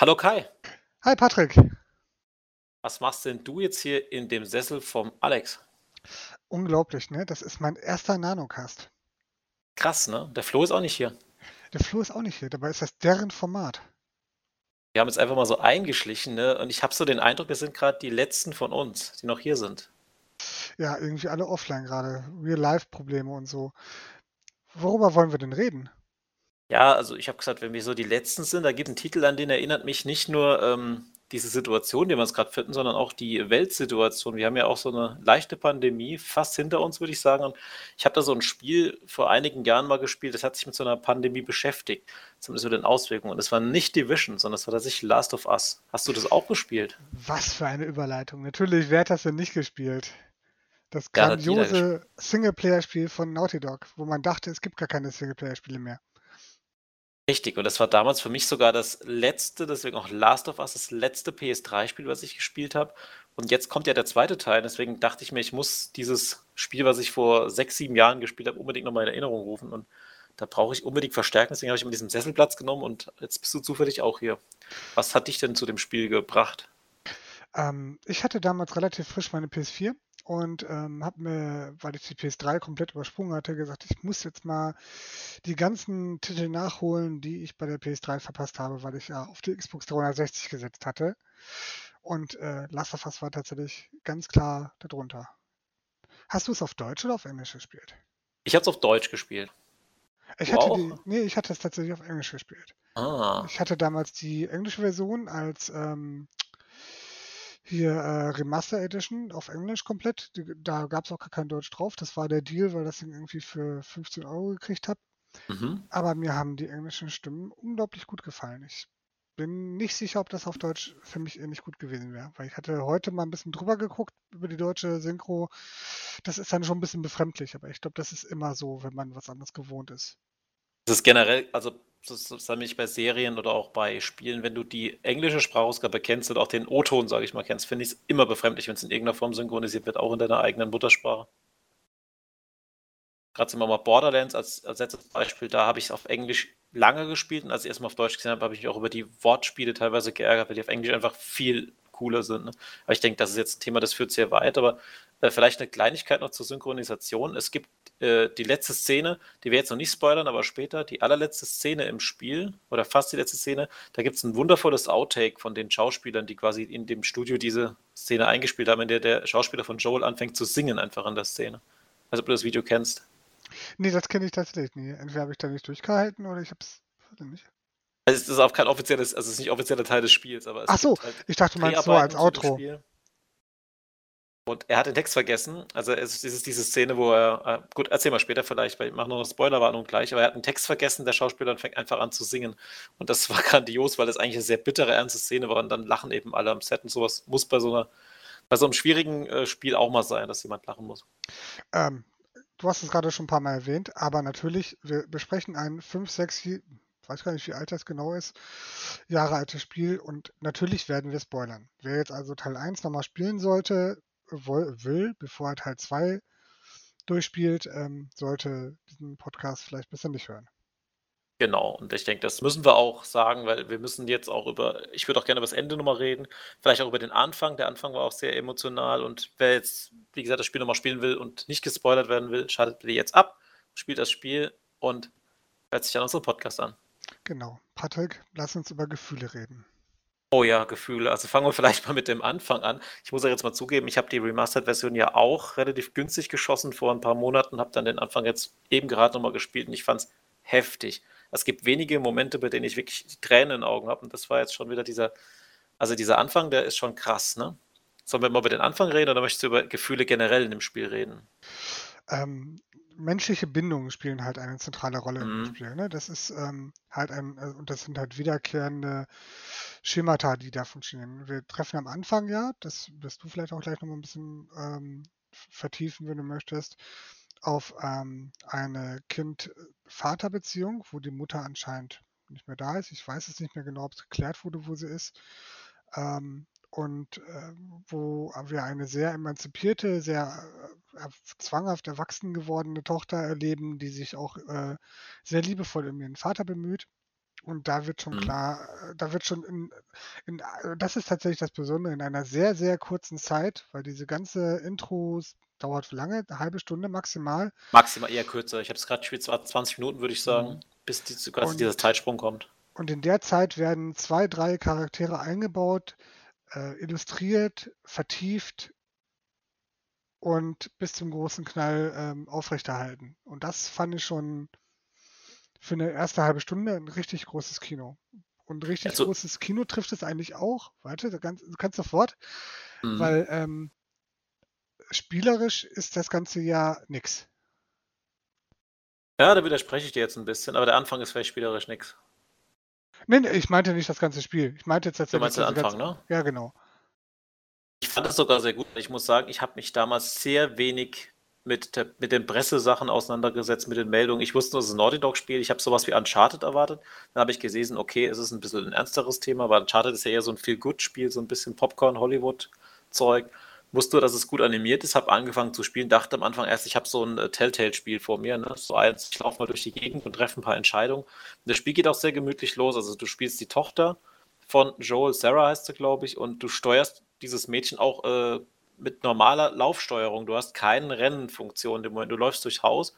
Hallo Kai, Hi Patrick. was machst denn du jetzt hier in dem Sessel vom Alex? Unglaublich, ne? Das ist mein erster Nanocast. Krass, ne? Der Flo ist auch nicht hier. Der Flo ist auch nicht hier, dabei ist das deren Format. Wir haben jetzt einfach mal so eingeschlichen, ne? Und ich habe so den Eindruck, wir sind gerade die letzten von uns, die noch hier sind. Ja, irgendwie alle offline gerade. Real-Life-Probleme und so. Worüber wollen wir denn reden? Ja, also ich habe gesagt, wenn wir so die letzten sind, da gibt es einen Titel, an den erinnert mich nicht nur ähm, diese Situation, die wir uns gerade finden, sondern auch die Weltsituation. Wir haben ja auch so eine leichte Pandemie fast hinter uns, würde ich sagen. Und ich habe da so ein Spiel vor einigen Jahren mal gespielt, das hat sich mit so einer Pandemie beschäftigt, zumindest mit den Auswirkungen. Und es war nicht Division, sondern es war tatsächlich Last of Us. Hast du das auch gespielt? Was für eine Überleitung. Natürlich, wer hat das denn nicht gespielt? Das Ja, grandiose Singleplayer-Spiel von Naughty Dog, wo man dachte, es gibt gar keine Singleplayer-Spiele mehr. Richtig, und das war damals für mich sogar das letzte, deswegen auch Last of Us, das letzte PS3-Spiel, was ich gespielt habe. Und jetzt kommt ja der zweite Teil, deswegen dachte ich mir, ich muss dieses Spiel, was ich vor sechs, sieben Jahren gespielt habe, unbedingt nochmal in Erinnerung rufen. Und da brauche ich unbedingt Verstärkung, deswegen habe ich mir diesen Sesselplatz genommen und jetzt bist du zufällig auch hier. Was hat dich denn zu dem Spiel gebracht? Ähm, ich hatte damals relativ frisch meine PS4 und ähm, habe mir, weil ich die PS3 komplett übersprungen hatte, gesagt, ich muss jetzt mal die ganzen Titel nachholen, die ich bei der PS3 verpasst habe, weil ich ja auf die Xbox 360 gesetzt hatte. Und äh, Last of Us war tatsächlich ganz klar darunter. Hast du es auf Deutsch oder auf Englisch gespielt? Ich habe es auf Deutsch gespielt. Ich hatte auch? die, nee, ich hatte es tatsächlich auf Englisch gespielt. Ah, Ich hatte damals die englische Version als ähm, hier äh, Remaster Edition auf Englisch komplett. Da gab es auch gar kein Deutsch drauf. Das war der Deal, weil das Ding irgendwie für 15 Euro gekriegt habe. mhm. Aber mir haben die englischen Stimmen unglaublich gut gefallen. Ich bin nicht sicher, ob das auf Deutsch für mich ähnlich gut gewesen wäre. Weil ich hatte heute mal ein bisschen drüber geguckt über die deutsche Synchro. Das ist dann schon ein bisschen befremdlich, aber ich glaube, das ist immer so, wenn man was anderes gewohnt ist. Das ist generell, also ist nämlich bei Serien oder auch bei Spielen, wenn du die englische Sprachausgabe kennst und auch den O-Ton, sage ich mal, kennst, finde ich es immer befremdlich, wenn es in irgendeiner Form synchronisiert wird, auch in deiner eigenen Muttersprache. Gerade sind wir mal Borderlands als, als letztes Beispiel, da habe ich es auf Englisch lange gespielt und als ich erstmal auf Deutsch gesehen habe, habe ich mich auch über die Wortspiele teilweise geärgert, weil die auf Englisch einfach viel cooler sind. Ne? Aber ich denke, das ist jetzt ein Thema, das führt sehr weit, aber äh, vielleicht eine Kleinigkeit noch zur Synchronisation. Es gibt äh, die letzte Szene, die wir jetzt noch nicht spoilern, aber später, die allerletzte Szene im Spiel oder fast die letzte Szene, da gibt es ein wundervolles Outtake von den Schauspielern, die quasi in dem Studio diese Szene eingespielt haben, in der der Schauspieler von Joel anfängt zu singen einfach in der Szene. Also ob du das Video kennst. Nee, das kenne ich tatsächlich nie. Entweder habe ich da nicht durchgehalten oder ich habe es nicht. Also es ist auch kein offizielles, also es ist nicht offizieller Teil des Spiels, aber es Ach so, halt ich dachte, meinst nur als Outro. Spiel. Und er hat den Text vergessen. Also es ist diese Szene, wo er, äh, gut, erzähl mal später vielleicht, weil ich mache noch eine Spoilerwarnung gleich, aber er hat einen Text vergessen, der Schauspieler, fängt einfach an zu singen. Und das war grandios, weil das eigentlich eine sehr bittere, ernste Szene war und dann lachen eben alle am Set und sowas muss bei so einer, bei so einem schwierigen äh, Spiel auch mal sein, dass jemand lachen muss. Ähm, du hast es gerade schon ein paar Mal erwähnt, aber natürlich, wir besprechen ein 5, 6, ich weiß gar nicht, wie alt das genau ist, Jahre altes Spiel und natürlich werden wir spoilern. Wer jetzt also Teil 1 nochmal spielen sollte, will, bevor er Teil 2 durchspielt, ähm, sollte diesen Podcast vielleicht besser nicht hören. Genau, und ich denke, das müssen wir auch sagen, weil wir müssen jetzt auch über, ich würde auch gerne über das Ende nochmal reden, vielleicht auch über den Anfang. Der Anfang war auch sehr emotional und wer jetzt, wie gesagt, das Spiel nochmal spielen will und nicht gespoilert werden will, schaltet bitte jetzt ab, spielt das Spiel und hört sich an unseren Podcast an. Genau. Patrick, lass uns über Gefühle reden. Oh ja, Gefühle. Also fangen wir vielleicht mal mit dem Anfang an. Ich muss ja jetzt mal zugeben, ich habe die Remastered-Version ja auch relativ günstig geschossen vor ein paar Monaten, habe dann den Anfang jetzt eben gerade nochmal gespielt und ich fand es heftig. Es gibt wenige Momente, bei denen ich wirklich die Tränen in den Augen habe und das war jetzt schon wieder dieser, also dieser Anfang, der ist schon krass, ne? Sollen wir mal über den Anfang reden oder möchtest du über Gefühle generell in dem Spiel reden? Ähm, menschliche Bindungen spielen halt eine zentrale Rolle im Mhm. Spiel. Ne? Das ist ähm, halt ein, äh, und das sind halt wiederkehrende Schemata, die da funktionieren. Wir treffen am Anfang ja, das wirst du vielleicht auch gleich nochmal ein bisschen ähm, vertiefen, wenn du möchtest, auf ähm, eine Kind-Vater-Beziehung, wo die Mutter anscheinend nicht mehr da ist. Ich weiß es nicht mehr genau, ob es geklärt wurde, wo sie ist. Ähm, und äh, wo wir eine sehr emanzipierte, sehr äh, zwanghaft erwachsen gewordene Tochter erleben, die sich auch äh, sehr liebevoll um ihren Vater bemüht. Und da wird schon Mhm. klar, äh, da wird schon in, in, äh, das ist tatsächlich das Besondere, in einer sehr, sehr kurzen Zeit, weil diese ganze Intros dauert lange? Eine halbe Stunde maximal. Maximal eher kürzer. Ich habe es gerade gespielt, zwar 20 Minuten, würde ich sagen, Mhm. bis die, quasi Und- dieser Zeitsprung kommt. Und in der Zeit werden zwei, drei Charaktere eingebaut, äh, illustriert, vertieft und bis zum großen Knall ähm, aufrechterhalten. Und das fand ich schon für eine erste halbe Stunde ein richtig großes Kino. Und richtig Also- großes Kino trifft es eigentlich auch. Warte, du kannst, du kannst sofort, Mhm. weil ähm, spielerisch ist das Ganze ja nix. Ja, da widerspreche ich dir jetzt ein bisschen, aber der Anfang ist vielleicht spielerisch nix. Nee, nee, ich meinte nicht das ganze Spiel. Ich meinte jetzt Du tatsächlich. meinst den Anfang, ganze- ne? Ja, genau. Ich fand es sogar sehr gut. Ich muss sagen, ich habe mich damals sehr wenig mit, der, mit den Pressesachen auseinandergesetzt, mit den Meldungen. Ich wusste nur, es ist ein Naughty Dog-Spiel. Ich habe sowas wie Uncharted erwartet. Dann habe ich gesehen, okay, es ist ein bisschen ein ernsteres Thema, weil Uncharted ist ja eher so ein Feel-Good-Spiel, so ein bisschen Popcorn-Hollywood-Zeug. Wusste dass es gut animiert ist, habe angefangen zu spielen, dachte am Anfang erst, ich habe so ein äh, Telltale-Spiel vor mir. Ne? So eins, ich laufe mal durch die Gegend und treffe ein paar Entscheidungen. Und das Spiel geht auch sehr gemütlich los. Also du spielst die Tochter von Joel, Sarah heißt sie, glaube ich, und du steuerst dieses Mädchen auch äh, mit normaler Laufsteuerung. Du hast keine Rennfunktion im Moment. Du läufst durchs Haus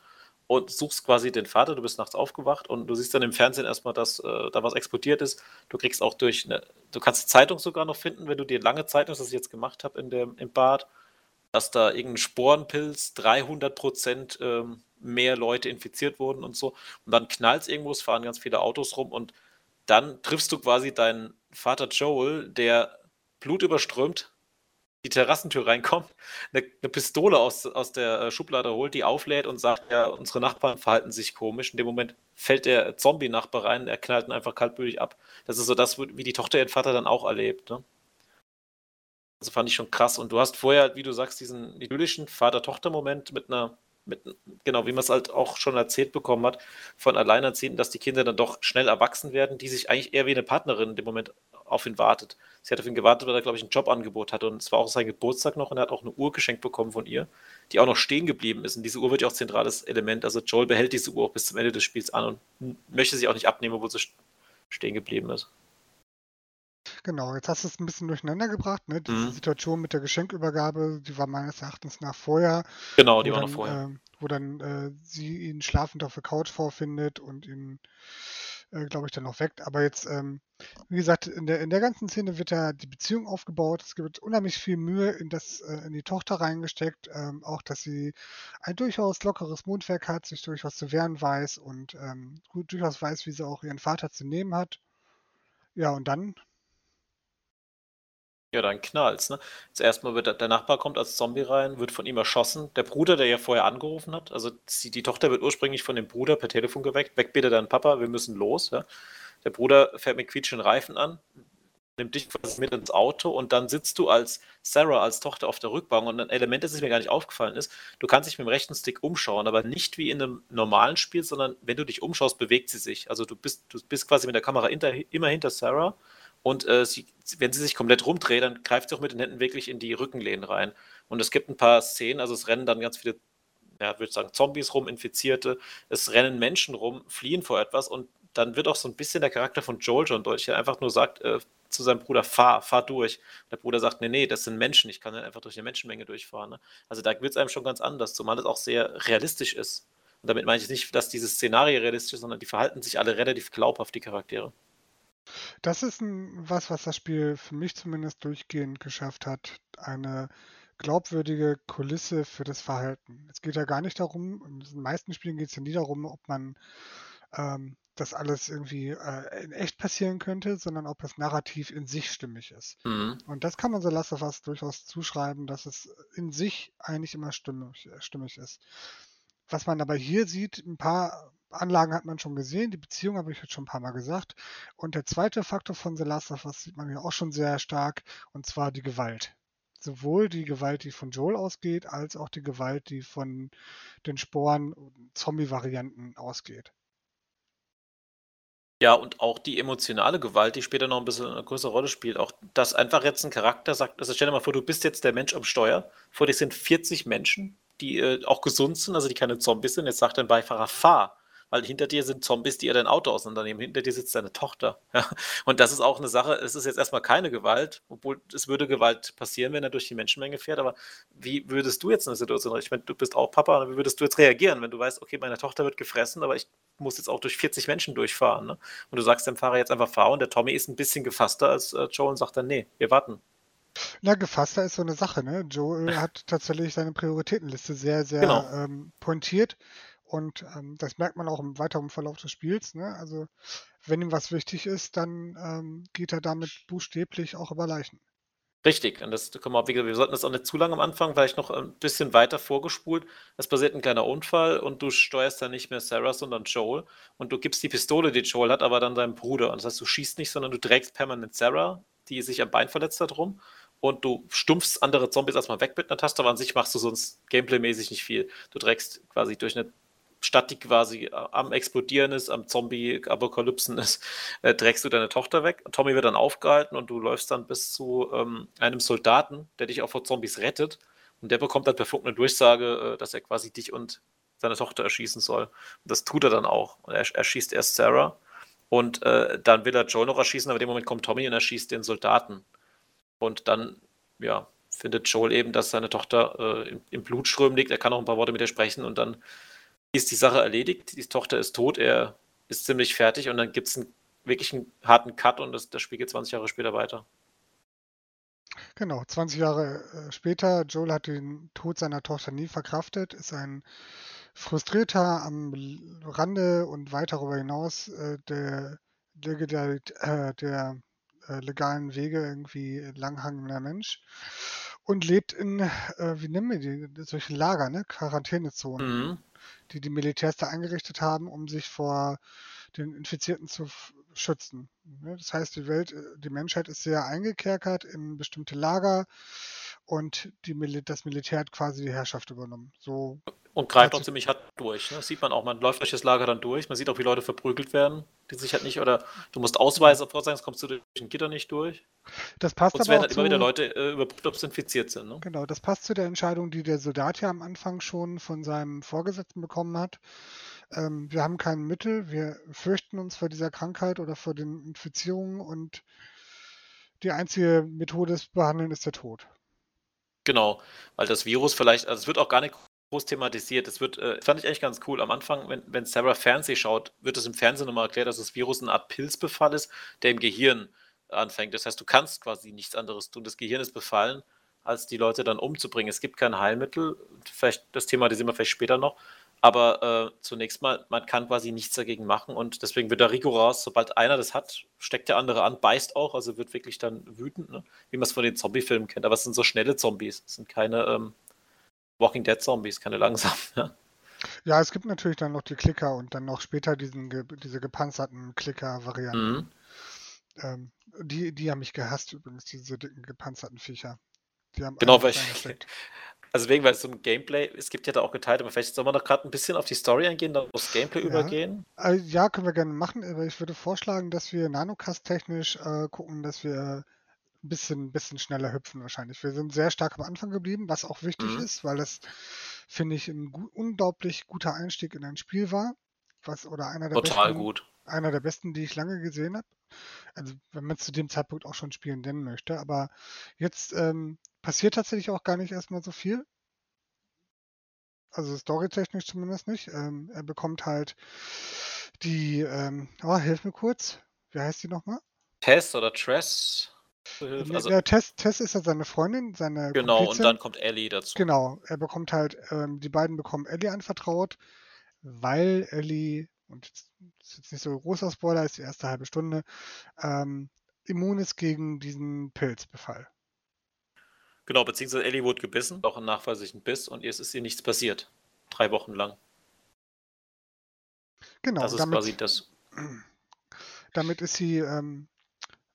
und suchst quasi den Vater. Du bist nachts aufgewacht und du siehst dann im Fernsehen erstmal, dass äh, da was explodiert ist. Du kriegst auch durch eine, du kannst Zeitung sogar noch finden, wenn du dir lange Zeit nimmst, was ich jetzt gemacht habe in dem, im Bad, dass da irgendein Sporenpilz 300 Prozent ähm, mehr Leute infiziert wurden und so. Und dann knallt es irgendwo, es fahren ganz viele Autos rum und dann triffst du quasi deinen Vater Joel, der blutüberströmt die Terrassentür reinkommt, eine, eine Pistole aus, aus der äh, Schublade holt, die auflädt und sagt, ja, unsere Nachbarn verhalten sich komisch. In dem Moment fällt der Zombie-Nachbar rein, er knallt ihn einfach kaltblütig ab. Das ist so das, wie die Tochter ihren Vater dann auch erlebt. Ne? Also fand ich schon krass. Und du hast vorher, wie du sagst, diesen idyllischen Vater-Tochter-Moment mit einer, mit, genau, wie man es halt auch schon erzählt bekommen hat, von Alleinerziehenden, dass die Kinder dann doch schnell erwachsen werden, die sich eigentlich eher wie eine Partnerin in dem Moment auf ihn wartet. Sie hat auf ihn gewartet, weil er, glaube ich, ein Jobangebot hatte. Und es war auch sein Geburtstag noch und er hat auch eine Uhr geschenkt bekommen von ihr, die auch noch stehen geblieben ist. Und diese Uhr wird ja auch zentrales Element. Also Joel behält diese Uhr auch bis zum Ende des Spiels an und möchte sie auch nicht abnehmen, obwohl sie stehen geblieben ist. Genau, jetzt hast du es ein bisschen durcheinander gebracht. Ne? Diese Mhm. Situation mit der Geschenkübergabe, die war meines Erachtens nach vorher. Genau, die war dann, noch vorher. ähm, wo dann äh, sie ihn schlafend auf der Couch vorfindet und ihn, äh, glaube ich, dann noch weckt. Aber jetzt, ähm, wie gesagt, in der, in der ganzen Szene wird ja die Beziehung aufgebaut. Es wird unheimlich viel Mühe in, das, äh, in die Tochter reingesteckt. Ähm, auch, dass sie ein durchaus lockeres Mundwerk hat, sich durchaus zu wehren weiß und ähm, gut durchaus weiß, wie sie auch ihren Vater zu nehmen hat. Ja, und dann Ja, dann knallt's, ne? Zuerst mal wird der, der Nachbar kommt als Zombie rein, wird von ihm erschossen. Der Bruder, der ja vorher angerufen hat, also die, die Tochter wird ursprünglich von dem Bruder per Telefon geweckt. Weg bitte deinen Papa, wir müssen los, ja. Der Bruder fährt mit quietschenden Reifen an, nimmt dich quasi mit ins Auto und dann sitzt du als Sarah, als Tochter auf der Rückbank und ein Element, das mir gar nicht aufgefallen ist, du kannst dich mit dem rechten Stick umschauen, aber nicht wie in einem normalen Spiel, sondern wenn du dich umschaust, bewegt sie sich. Also du bist, du bist quasi mit der Kamera hinter, immer hinter Sarah und äh, sie, wenn sie sich komplett rumdreht, dann greift sie auch mit den Händen wirklich in die Rückenlehnen rein. Und es gibt ein paar Szenen, also es rennen dann ganz viele, ja, würde ich sagen, Zombies rum, Infizierte, es rennen Menschen rum, fliehen vor etwas und dann wird auch so ein bisschen der Charakter von Joel schon deutlich, der einfach nur sagt äh, zu seinem Bruder, fahr, fahr durch. Der Bruder sagt, nee, nee, das sind Menschen, ich kann dann einfach durch eine Menschenmenge durchfahren. Ne? Also da wird es einem schon ganz anders, zumal es auch sehr realistisch ist. Und damit meine ich nicht, dass dieses Szenario realistisch ist, sondern die verhalten sich alle relativ glaubhaft, die Charaktere. Das ist ein, was, was das Spiel für mich zumindest durchgehend geschafft hat. Eine glaubwürdige Kulisse für das Verhalten. Es geht ja gar nicht darum, in den meisten Spielen geht es ja nie darum, ob man ähm, das alles irgendwie äh, in echt passieren könnte, sondern ob es narrativ in sich stimmig ist. Mhm. Und das kann man so Last of Us durchaus zuschreiben, dass es in sich eigentlich immer stimmig, äh, stimmig ist. Was man aber hier sieht, ein paar Anlagen hat man schon gesehen, die Beziehung habe ich jetzt schon ein paar Mal gesagt. Und der zweite Faktor von The Last of Us sieht man hier auch schon sehr stark, und zwar die Gewalt. Sowohl die Gewalt, die von Joel ausgeht, als auch die Gewalt, die von den Sporen Zombie-Varianten ausgeht. Ja, und auch die emotionale Gewalt, die später noch ein bisschen eine größere Rolle spielt. Auch, dass einfach jetzt ein Charakter sagt, also stell dir mal vor, du bist jetzt der Mensch am Steuer, vor dir sind 40 Menschen, die äh, auch gesund sind, also die keine Zombies sind. Jetzt sagt dein Beifahrer, fahr. Weil hinter dir sind Zombies, die ihr dein Auto auseinandernehmen. Hinter dir sitzt deine Tochter. Ja? Und das ist auch eine Sache, es ist jetzt erstmal keine Gewalt, obwohl es würde Gewalt passieren, wenn er durch die Menschenmenge fährt. Aber wie würdest du jetzt in der Situation, ich meine, du bist auch Papa, wie würdest du jetzt reagieren, wenn du weißt, okay, meine Tochter wird gefressen, aber ich muss jetzt auch durch 40 Menschen durchfahren. Ne? Und du sagst dem Fahrer jetzt einfach fahren und der Tommy ist ein bisschen gefasster als äh, Joe und sagt dann, nee, wir warten. Na, gefasster ist so eine Sache, ne? Joel hat tatsächlich seine Prioritätenliste sehr, sehr Genau. ähm, pointiert und ähm, das merkt man auch im weiteren Verlauf des Spiels, ne? Also wenn ihm was wichtig ist, dann ähm, geht er damit buchstäblich auch über Leichen. Richtig, und das können wir, wir sollten das auch nicht zu lange am Anfang, vielleicht noch ein bisschen weiter vorgespult. Es passiert ein kleiner Unfall und du steuerst dann nicht mehr Sarah, sondern Joel. Und du gibst die Pistole, die Joel hat, aber dann deinem Bruder. Und das heißt, du schießt nicht, sondern du trägst permanent Sarah, die sich am Bein verletzt hat, rum. Und du stumpfst andere Zombies erstmal weg mit einer Taste, aber an sich machst du sonst gameplaymäßig nicht viel. Du trägst quasi durch eine Stadt, die quasi äh, am Explodieren ist, am Zombie-Apokalypsen ist, äh, trägst du deine Tochter weg. Tommy wird dann aufgehalten und du läufst dann bis zu ähm, einem Soldaten, der dich auch vor Zombies rettet. Und der bekommt dann per Funk eine Durchsage, äh, dass er quasi dich und seine Tochter erschießen soll. Und das tut er dann auch. Er erschießt erst Sarah und äh, dann will er Joel noch erschießen, aber in dem Moment kommt Tommy und erschießt den Soldaten. Und dann, ja, findet Joel eben, dass seine Tochter äh, im, im Blutström liegt. Er kann auch ein paar Worte mit ihr sprechen und dann ist die Sache erledigt, die Tochter ist tot, er ist ziemlich fertig und dann gibt es einen wirklich einen harten Cut und das, das Spiel geht 20 Jahre später weiter. Genau, 20 Jahre äh, später, Joel hat den Tod seiner Tochter nie verkraftet, ist ein frustrierter am Rande und weit darüber hinaus äh, der, der, der, äh, der äh, legalen Wege irgendwie langhangender Mensch und lebt in, wie nennen wir die, solche Lager, ne? Quarantänezonen. Mhm die die Militärs da eingerichtet haben, um sich vor den Infizierten zu schützen. Ne, das heißt, die Welt, äh, die Menschheit ist sehr eingekerkert in bestimmte Lager und die, das Militär hat quasi die Herrschaft übernommen. So und greift auch ziemlich hart durch. Ne? Das sieht man auch, man läuft durch das Lager dann durch, man sieht auch, wie Leute verprügelt werden, die sich halt nicht, oder du musst Ausweise vorzeigen, sonst kommst du durch ein Gitter nicht durch. Das passt es aber werden halt zu, immer wieder Leute äh, überprüft, ob sie infiziert sind. Ne? Genau, das passt zu der Entscheidung, die der Soldat ja am Anfang schon von seinem Vorgesetzten bekommen hat. Ähm, wir haben kein Mittel, wir fürchten uns vor dieser Krankheit oder vor den Infizierungen und die einzige Methode des Behandeln ist der Tod. Genau, weil das Virus vielleicht, also es wird auch gar nicht groß thematisiert. Das wird, äh, fand ich eigentlich ganz cool. Am Anfang, wenn, wenn Sarah Fernseh schaut, wird es im Fernsehen nochmal erklärt, dass das Virus eine Art Pilzbefall ist, der im Gehirn anfängt. Das heißt, du kannst quasi nichts anderes tun. Das Gehirn ist befallen, als die Leute dann umzubringen. Es gibt kein Heilmittel. Vielleicht das Thema, das sehen wir vielleicht später noch. Aber äh, zunächst mal, man kann quasi nichts dagegen machen und deswegen wird er rigoros, sobald einer das hat, steckt der andere an, beißt auch, also wird wirklich dann wütend, ne? wie man es von den Zombie-Filmen kennt. Aber es sind so schnelle Zombies, es sind keine ähm, Walking Dead Zombies, keine langsamen. Ja. ja, es gibt natürlich dann noch die Klicker und dann noch später diesen, diese gepanzerten Klicker-Varianten. Mhm. Ähm, die, die haben mich gehasst übrigens, diese dicken gepanzerten Viecher. Die haben genau, weil ich, also wegen, weil es so ein Gameplay, es gibt ja da auch geteilt, aber vielleicht sollen wir noch gerade ein bisschen auf die Story eingehen, dann aufs Gameplay ja. übergehen. Also, ja, können wir gerne machen, aber ich würde vorschlagen, dass wir Nanocast-technisch äh, gucken, dass wir ein bisschen, bisschen schneller hüpfen wahrscheinlich. Wir sind sehr stark am Anfang geblieben, was auch wichtig mhm. ist, weil das, finde ich, ein gu unglaublich guter Einstieg in ein Spiel war. Was, oder einer der Total besten, gut. Einer der besten, die ich lange gesehen habe. Also wenn man es zu dem Zeitpunkt auch schon spielen nennen möchte. Aber jetzt ähm, passiert tatsächlich auch gar nicht erstmal so viel. Also storytechnisch zumindest nicht. Ähm, er bekommt halt die, ähm, oh, hilf mir kurz. Wie heißt die nochmal? Tess oder Tress? Also, ja, Tess, Tess ist ja seine Freundin, seine Genau, Komplizin. und dann kommt Ellie dazu. Genau, er bekommt halt, ähm, die beiden bekommen Ellie anvertraut, weil Ellie, und das ist jetzt nicht so großer Spoiler, ist die erste halbe Stunde, ähm, immun ist gegen diesen Pilzbefall. Genau, beziehungsweise Ellie wurde gebissen, auch einen nachweislichen Biss, und jetzt ist ihr nichts passiert. Drei Wochen lang. Genau, das ist damit, quasi das. Damit ist sie ähm,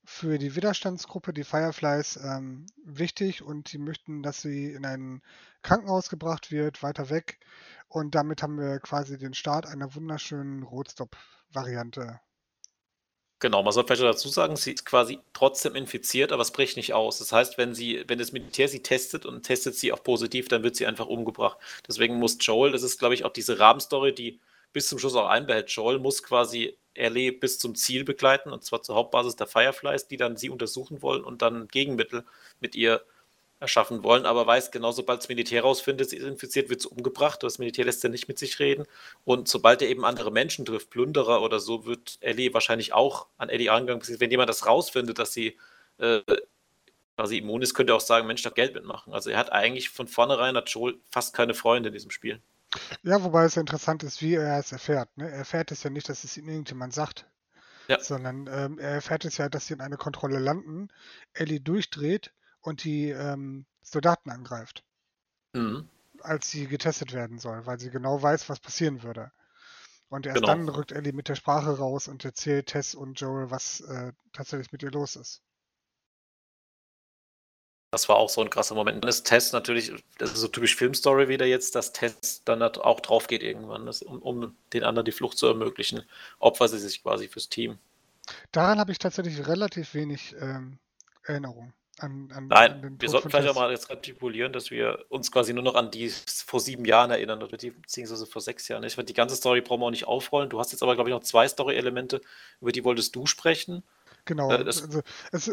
für die Widerstandsgruppe, die Fireflies, ähm, wichtig und die möchten, dass sie in ein Krankenhaus gebracht wird, weiter weg. Und damit haben wir quasi den Start einer wunderschönen Rotstop-Variante. Genau, man soll vielleicht dazu sagen, sie ist quasi trotzdem infiziert, aber es bricht nicht aus. Das heißt, wenn sie, wenn das Militär sie testet und testet sie auch positiv, dann wird sie einfach umgebracht. Deswegen muss Joel, das ist, glaube ich, auch diese Rahmenstory, die bis zum Schluss auch einbehält. Joel muss quasi Ellie bis zum Ziel begleiten, und zwar zur Hauptbasis der Fireflies, die dann sie untersuchen wollen und dann Gegenmittel mit ihr erschaffen wollen, aber weiß genau, sobald das Militär rausfindet, sie ist infiziert, wird sie umgebracht. Das Militär lässt ja nicht mit sich reden. Und sobald er eben andere Menschen trifft, Plünderer oder so, wird Ellie wahrscheinlich auch an Ellie angegangen. Wenn jemand das rausfindet, dass sie äh, quasi immun ist, könnte er auch sagen, Mensch, da Geld mitmachen. Also er hat eigentlich von vornherein, hat Joel fast keine Freunde in diesem Spiel. Ja, wobei es ja interessant ist, wie er es erfährt. Ne? Er erfährt es ja nicht, dass es ihm irgendjemand sagt. Ja. Sondern ähm, er erfährt es ja, dass sie in einer Kontrolle landen, Ellie durchdreht und die ähm, Soldaten angreift. Mhm. Als sie getestet werden soll, weil sie genau weiß, was passieren würde. Und erst genau. dann rückt Ellie mit der Sprache raus und erzählt Tess und Joel, was äh, tatsächlich mit ihr los ist. Das war auch so ein krasser Moment. Dann ist Tess natürlich, das ist so typisch Filmstory wieder jetzt, dass Tess dann auch drauf geht irgendwann, das, um, um, den anderen die Flucht zu ermöglichen, opfert sie sich quasi fürs Team. Daran habe ich tatsächlich relativ wenig ähm, Erinnerung. An, an, Nein, an wir sollten vielleicht auch mal jetzt retibulieren, dass wir uns quasi nur noch an die vor sieben Jahren erinnern, oder die, beziehungsweise vor sechs Jahren. Ich meine, die ganze Story brauchen wir auch nicht aufrollen. Du hast jetzt aber, glaube ich, noch zwei Story-Elemente, über die wolltest du sprechen. Genau. Äh, also, es,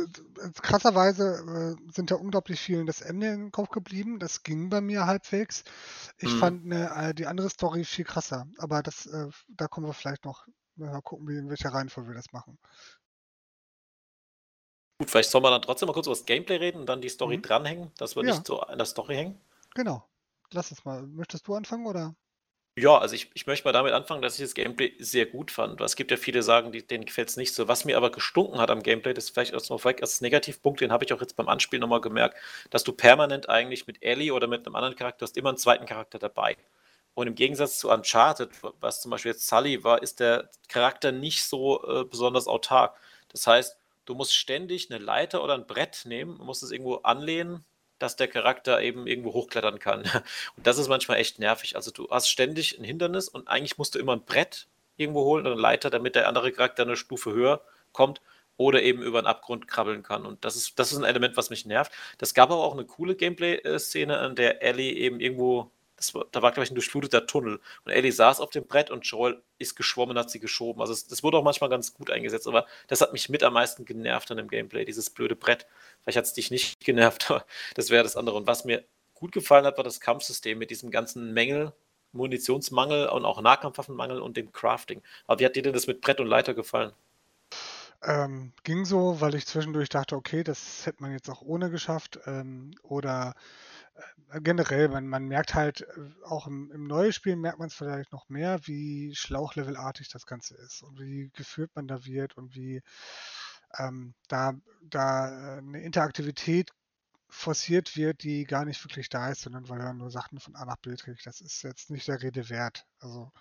krasserweise äh, sind da unglaublich vielen das Ende im Kopf geblieben. Das ging bei mir halbwegs. Ich mhm. fand ne, äh, die andere Story viel krasser. Aber das, äh, da kommen wir vielleicht noch. Mal gucken, wie, in welcher Reihenfolge wir das machen. Gut, vielleicht soll man dann trotzdem mal kurz über das Gameplay reden und dann die Story mhm. dranhängen, dass wir ja. nicht so an der Story hängen. Genau. Lass es mal. Möchtest du anfangen oder? Ja, also ich, ich möchte mal damit anfangen, dass ich das Gameplay sehr gut fand. Es gibt ja viele, sagen, die, denen gefällt es nicht so. Was mir aber gestunken hat am Gameplay, das ist vielleicht erstmal vorweg als Negativpunkt, den habe ich auch jetzt beim Anspielen nochmal gemerkt, dass du permanent eigentlich mit Ellie oder mit einem anderen Charakter hast immer einen zweiten Charakter dabei. Und im Gegensatz zu Uncharted, was zum Beispiel jetzt Sully war, ist der Charakter nicht so äh, besonders autark. Das heißt, du musst ständig eine Leiter oder ein Brett nehmen, musst es irgendwo anlehnen, dass der Charakter eben irgendwo hochklettern kann. Und das ist manchmal echt nervig. Also du hast ständig ein Hindernis und eigentlich musst du immer ein Brett irgendwo holen oder eine Leiter, damit der andere Charakter eine Stufe höher kommt oder eben über einen Abgrund krabbeln kann. Und das ist, das ist ein Element, was mich nervt. Das gab aber auch eine coole Gameplay-Szene, an der Ellie eben irgendwo war, da war, glaube ich, ein durchfluteter Tunnel. Und Ellie saß auf dem Brett und Joel ist geschwommen, hat sie geschoben. Also es, das wurde auch manchmal ganz gut eingesetzt, aber das hat mich mit am meisten genervt an dem Gameplay, dieses blöde Brett. Vielleicht hat es dich nicht genervt, aber das wäre das andere. Und was mir gut gefallen hat, war das Kampfsystem mit diesem ganzen Mängel, Munitionsmangel und auch Nahkampfwaffenmangel und dem Crafting. Aber wie hat dir denn das mit Brett und Leiter gefallen? Ähm, ging so, weil ich zwischendurch dachte, okay, das hätte man jetzt auch ohne geschafft. Ähm, oder generell, man, man merkt halt, äh, auch im, im neuen Spiel merkt man es vielleicht noch mehr, wie schlauchlevelartig das Ganze ist und wie geführt man da wird und wie ähm, da, da äh, eine Interaktivität forciert wird, die gar nicht wirklich da ist, sondern weil er nur Sachen von A nach B trägt. Das ist jetzt nicht der Rede wert. Also.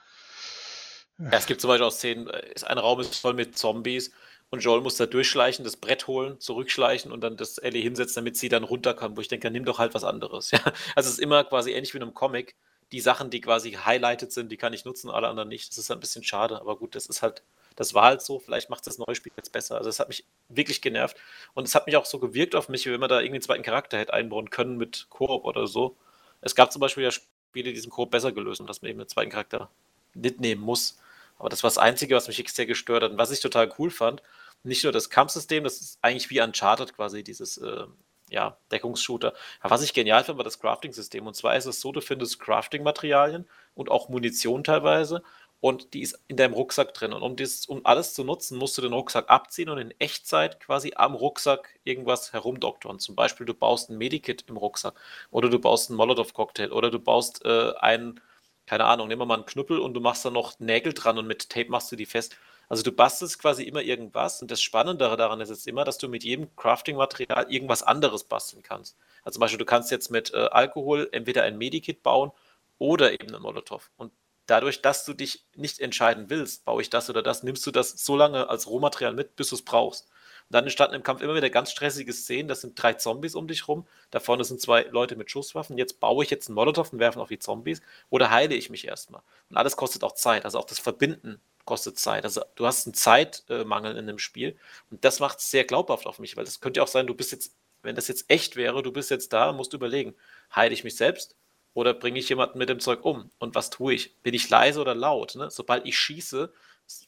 Ja, es gibt zum Beispiel auch Szenen, ein Raum ist voll mit Zombies und Joel muss da durchschleichen, das Brett holen, zurückschleichen und dann das Ellie hinsetzen, damit sie dann runter kann, wo ich denke, nimm doch halt was anderes. Ja? Also es ist immer quasi ähnlich wie in einem Comic. Die Sachen, die quasi highlighted sind, die kann ich nutzen, alle anderen nicht. Das ist ein bisschen schade, aber gut, das ist halt, das war halt so. Vielleicht macht das neue Spiel jetzt besser. Also es hat mich wirklich genervt und es hat mich auch so gewirkt auf mich, wie wenn man da irgendwie einen zweiten Charakter hätte einbauen können mit Koop oder so. Es gab zum Beispiel ja Spiele, die diesen Koop besser gelöst und dass man eben einen zweiten Charakter mitnehmen muss. Aber das war das Einzige, was mich sehr gestört hat. Und was ich total cool fand, nicht nur das Kampfsystem, das ist eigentlich wie Uncharted quasi, dieses äh, ja, Deckungsshooter. Was ich genial finde, war das Crafting-System. Und zwar ist es so, du findest Crafting-Materialien und auch Munition teilweise und die ist in deinem Rucksack drin. Und um, dieses, um alles zu nutzen, musst du den Rucksack abziehen und in Echtzeit quasi am Rucksack irgendwas herumdoktoren. Zum Beispiel, du baust ein Medikit im Rucksack oder du baust einen Molotov-Cocktail oder du baust äh, einen, keine Ahnung, nehmen wir mal einen Knüppel und du machst da noch Nägel dran und mit Tape machst du die fest. Also du bastelst quasi immer irgendwas und das Spannendere daran ist jetzt immer, dass du mit jedem Crafting-Material irgendwas anderes basteln kannst. Also zum Beispiel, du kannst jetzt mit äh, Alkohol entweder ein Medikit bauen oder eben einen Molotow. Und dadurch, dass du dich nicht entscheiden willst, baue ich das oder das, nimmst du das so lange als Rohmaterial mit, bis du es brauchst. Und dann entstanden im Kampf immer wieder ganz stressige Szenen. Das sind drei Zombies um dich rum. Da vorne sind zwei Leute mit Schusswaffen. Jetzt baue ich jetzt einen Molotow und werfe auf die Zombies. Oder heile ich mich erstmal. Und alles kostet auch Zeit. Also auch das Verbinden kostet Zeit. Also du hast einen Zeitmangel in dem Spiel und das macht es sehr glaubhaft auf mich, weil das könnte ja auch sein, du bist jetzt, wenn das jetzt echt wäre, du bist jetzt da, musst überlegen, heile ich mich selbst oder bringe ich jemanden mit dem Zeug um? Und was tue ich? Bin ich leise oder laut? Ne? Sobald ich schieße,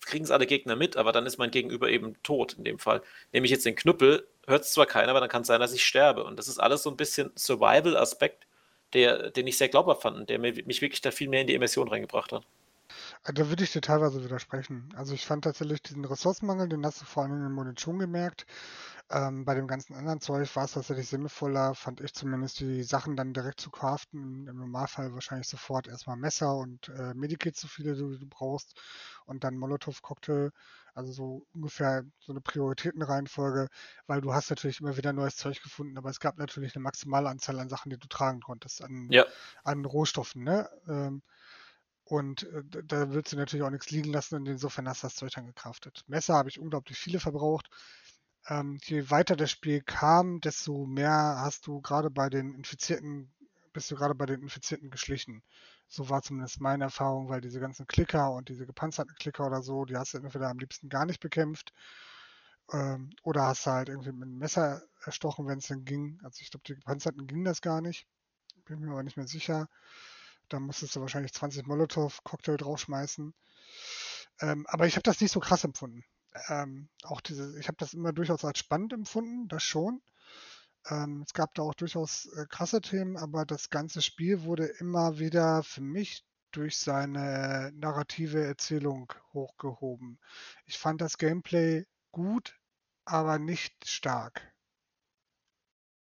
kriegen es alle Gegner mit, aber dann ist mein Gegenüber eben tot in dem Fall. Nehme ich jetzt den Knüppel, hört es zwar keiner, aber dann kann es sein, dass ich sterbe. Und das ist alles so ein bisschen Survival-Aspekt, den ich sehr glaubhaft fand, der mich wirklich da viel mehr in die Immersion reingebracht hat. Da würde ich dir teilweise widersprechen. Also ich fand tatsächlich diesen Ressourcenmangel, den hast du vor allem in den Munition gemerkt. Ähm, bei dem ganzen anderen Zeug war es tatsächlich sinnvoller, fand ich zumindest, die Sachen dann direkt zu craften. Im Normalfall wahrscheinlich sofort erstmal Messer und äh, Medikits, so viele du, du brauchst, und dann Molotow-Cocktail. Also so ungefähr so eine Prioritätenreihenfolge, weil du hast natürlich immer wieder neues Zeug gefunden, aber es gab natürlich eine maximale Anzahl an Sachen, die du tragen konntest, an, Ja, an Rohstoffen. Ne? Ähm, und äh, da willst du natürlich auch nichts liegen lassen und insofern hast du das Zeug dann gekraftet. Messer habe ich unglaublich viele verbraucht. Ähm, je weiter das Spiel kam, desto mehr hast du gerade bei den Infizierten, bist du gerade bei den Infizierten geschlichen. So war zumindest meine Erfahrung, weil diese ganzen Klicker und diese gepanzerten Klicker oder so, die hast du entweder am liebsten gar nicht bekämpft ähm, oder hast du halt irgendwie mit einem Messer erstochen, wenn es denn ging. Also ich glaube, die gepanzerten ging das gar nicht. Bin mir aber nicht mehr sicher. Da musstest du wahrscheinlich 20 Molotow-Cocktail draufschmeißen. Ähm, aber ich habe das nicht so krass empfunden. Ähm, auch diese, ich habe das immer durchaus als spannend empfunden, das schon. Ähm, es gab da auch durchaus äh, krasse Themen, aber das ganze Spiel wurde immer wieder für mich durch seine narrative Erzählung hochgehoben. Ich fand das Gameplay gut, aber nicht stark.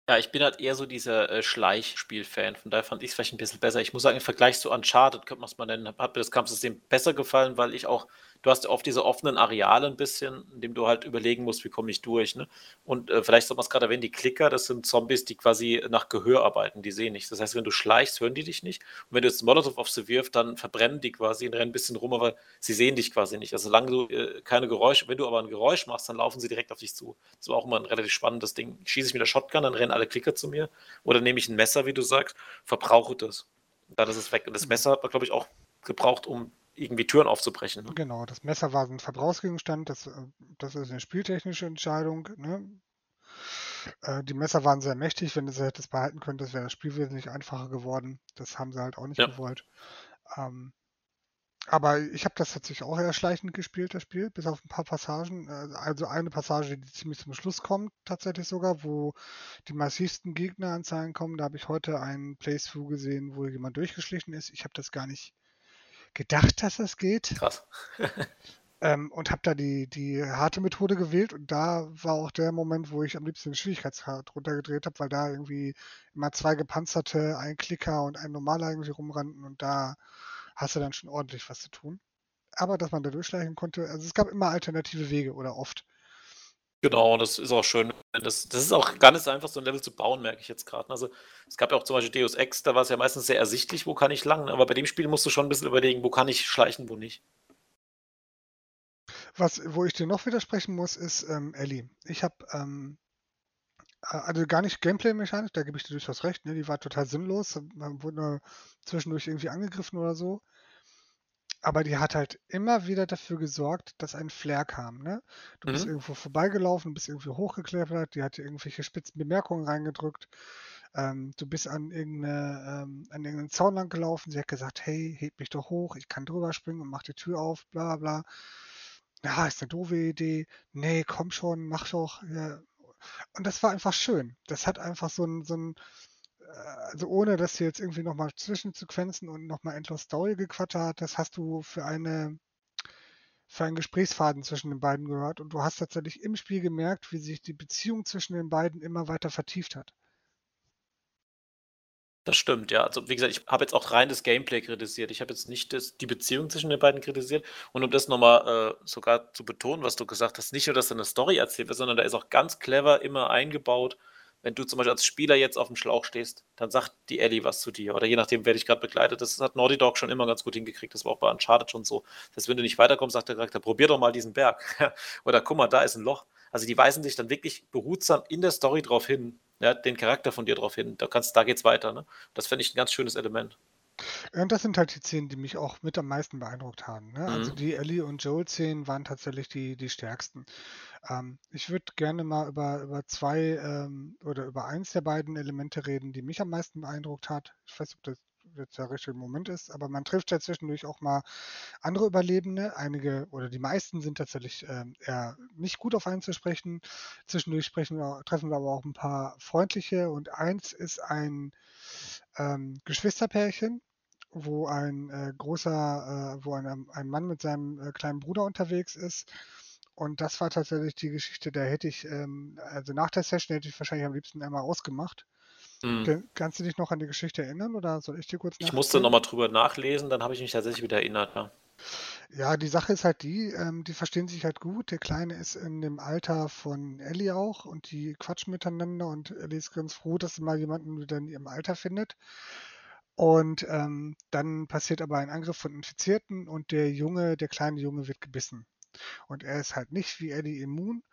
Ja, ich bin halt eher so dieser äh, Schleichspiel-Fan, von daher fand ich es vielleicht ein bisschen besser. Ich muss sagen, im Vergleich zu Uncharted, könnte man es mal nennen, hat mir das Kampfsystem besser gefallen, weil ich auch du hast oft diese offenen Areale ein bisschen, in dem du halt überlegen musst, wie komme ich durch. Ne? Und äh, vielleicht soll man es gerade erwähnen, die Klicker, das sind Zombies, die quasi nach Gehör arbeiten, die sehen nichts. Das heißt, wenn du schleichst, hören die dich nicht. Und wenn du jetzt Molotov auf sie wirfst, dann verbrennen die quasi und rennen ein bisschen rum, aber sie sehen dich quasi nicht. Also solange du äh, keine Geräusche, wenn du aber ein Geräusch machst, dann laufen sie direkt auf dich zu. Das war auch immer ein relativ spannendes Ding. Schieße ich mit der Shotgun, dann rennen alle Klicker zu mir. Oder nehme ich ein Messer, wie du sagst, verbrauche das. dann ist es weg. Und das Messer hat man, glaube ich, auch gebraucht, um irgendwie Türen aufzubrechen. Ne? Genau, das Messer war ein Verbrauchsgegenstand, das, äh, das ist eine spieltechnische Entscheidung. Ne? Äh, die Messer waren sehr mächtig, wenn du sie hättest behalten könntest, wäre das Spiel wesentlich einfacher geworden. Das haben sie halt auch nicht ja. gewollt. Ähm, aber ich habe das tatsächlich auch eher schleichend gespielt, das Spiel, bis auf ein paar Passagen. Äh, also eine Passage, die ziemlich zum Schluss kommt, tatsächlich sogar, wo die massivsten Gegneranzahlen kommen. Da habe ich heute einen Playthrough gesehen, wo jemand durchgeschlichen ist. Ich habe das gar nicht gedacht, dass das geht. Krass. ähm, und habe da die, die harte Methode gewählt und da war auch der Moment, wo ich am liebsten den Schwierigkeitsgrad runtergedreht habe, weil da irgendwie immer zwei gepanzerte, ein Klicker und ein normaler irgendwie rumrannten und da hast du dann schon ordentlich was zu tun. Aber dass man da durchschleichen konnte, also es gab immer alternative Wege oder oft. Genau, das ist auch schön. Das, das ist auch gar nicht so einfach, so ein Level zu bauen, merke ich jetzt gerade. Also es gab ja auch zum Beispiel Deus Ex, da war es ja meistens sehr ersichtlich, wo kann ich lang, aber bei dem Spiel musst du schon ein bisschen überlegen, wo kann ich schleichen, wo nicht. Was, wo ich dir noch widersprechen muss, ist ähm, Ellie. Ich habe, ähm, äh, also gar nicht Gameplay-mechanisch, da gebe ich dir durchaus recht, ne? die war total sinnlos, man wurde zwischendurch irgendwie angegriffen oder so. Aber die hat halt immer wieder dafür gesorgt, dass ein Flair kam, ne? Du bist mhm. irgendwo vorbeigelaufen, bist irgendwie hochgeklettert, die hat dir irgendwelche spitzen Bemerkungen reingedrückt. Ähm, du bist an, irgendeine, ähm, an irgendeinen Zaun lang gelaufen, sie hat gesagt, hey, heb mich doch hoch, ich kann drüber springen und mach die Tür auf, bla bla bla. Ja, ist eine doofe Idee. Nee, komm schon, mach doch. Ja. Und das war einfach schön. Das hat einfach so ein, so ein also ohne dass du jetzt irgendwie nochmal Zwischensequenzen und nochmal endlos Story gequatscht hat, das hast du für eine für einen Gesprächsfaden zwischen den beiden gehört und du hast tatsächlich im Spiel gemerkt, wie sich die Beziehung zwischen den beiden immer weiter vertieft hat. Das stimmt, ja. Also wie gesagt, ich habe jetzt auch rein das Gameplay kritisiert. Ich habe jetzt nicht das, die Beziehung zwischen den beiden kritisiert. Und um das nochmal äh, sogar zu betonen, was du gesagt hast, nicht nur, dass da eine Story erzählt wird, sondern da ist auch ganz clever immer eingebaut, wenn du zum Beispiel als Spieler jetzt auf dem Schlauch stehst, dann sagt die Ellie was zu dir. Oder je nachdem, wer dich gerade begleitet. Das hat Naughty Dog schon immer ganz gut hingekriegt. Das war auch bei Uncharted schon so. Das heißt, wenn du nicht weiterkommst, sagt der Charakter, probier doch mal diesen Berg. Oder guck mal, da ist ein Loch. Also die weisen dich dann wirklich behutsam in der Story drauf hin, ja, den Charakter von dir drauf hin. Da, kannst, da geht's weiter. Ne? Das finde ich ein ganz schönes Element. Und das sind halt die Szenen, die mich auch mit am meisten beeindruckt haben. Ne? Also mhm. die Ellie und Joel-Szenen waren tatsächlich die, die stärksten. Ähm, ich würde gerne mal über, über zwei ähm, oder über eins der beiden Elemente reden, die mich am meisten beeindruckt hat. Ich weiß nicht, ob das jetzt der richtige Moment ist, aber man trifft ja zwischendurch auch mal andere Überlebende. Einige oder die meisten sind tatsächlich ähm, eher nicht gut auf einen zu sprechen. Zwischendurch sprechen wir, treffen wir aber auch ein paar freundliche und eins ist ein ähm, Geschwisterpärchen, wo ein äh, großer, äh, wo ein, ein Mann mit seinem äh, kleinen Bruder unterwegs ist. Und das war tatsächlich die Geschichte, da hätte ich, ähm, also nach der Session hätte ich wahrscheinlich am liebsten einmal ausgemacht. Mhm. Kannst du dich noch an die Geschichte erinnern oder soll ich dir kurz Ich musste nochmal drüber nachlesen, dann habe ich mich tatsächlich wieder erinnert, ja. Ja, die Sache ist halt die, ähm, die verstehen sich halt gut. Der Kleine ist in dem Alter von Ellie auch und die quatschen miteinander und Ellie ist ganz froh, dass sie mal jemanden wieder in ihrem Alter findet. Und ähm, dann passiert aber ein Angriff von Infizierten und der Junge, der kleine Junge wird gebissen. Und er ist halt nicht wie Eddie immun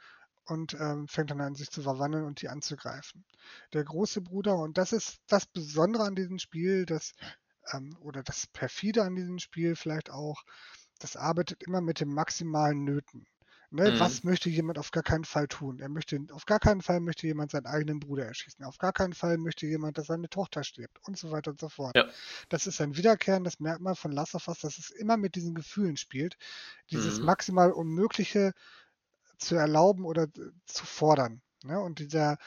und ähm, fängt dann an, sich zu verwandeln und die anzugreifen. Der große Bruder, und das ist das Besondere an diesem Spiel, das, ähm, oder das Perfide an diesem Spiel vielleicht auch, das arbeitet immer mit den maximalen Nöten. Ne? Mhm. Was möchte jemand auf gar keinen Fall tun? Er möchte, auf gar keinen Fall möchte jemand seinen eigenen Bruder erschießen. Auf gar keinen Fall möchte jemand, dass seine Tochter stirbt und so weiter und so fort. Ja. Das ist ein wiederkehrendes Merkmal von Last of Us, dass es immer mit diesen Gefühlen spielt. Dieses Mhm. maximal Unmögliche zu erlauben oder zu fordern. Ne? Und dieser,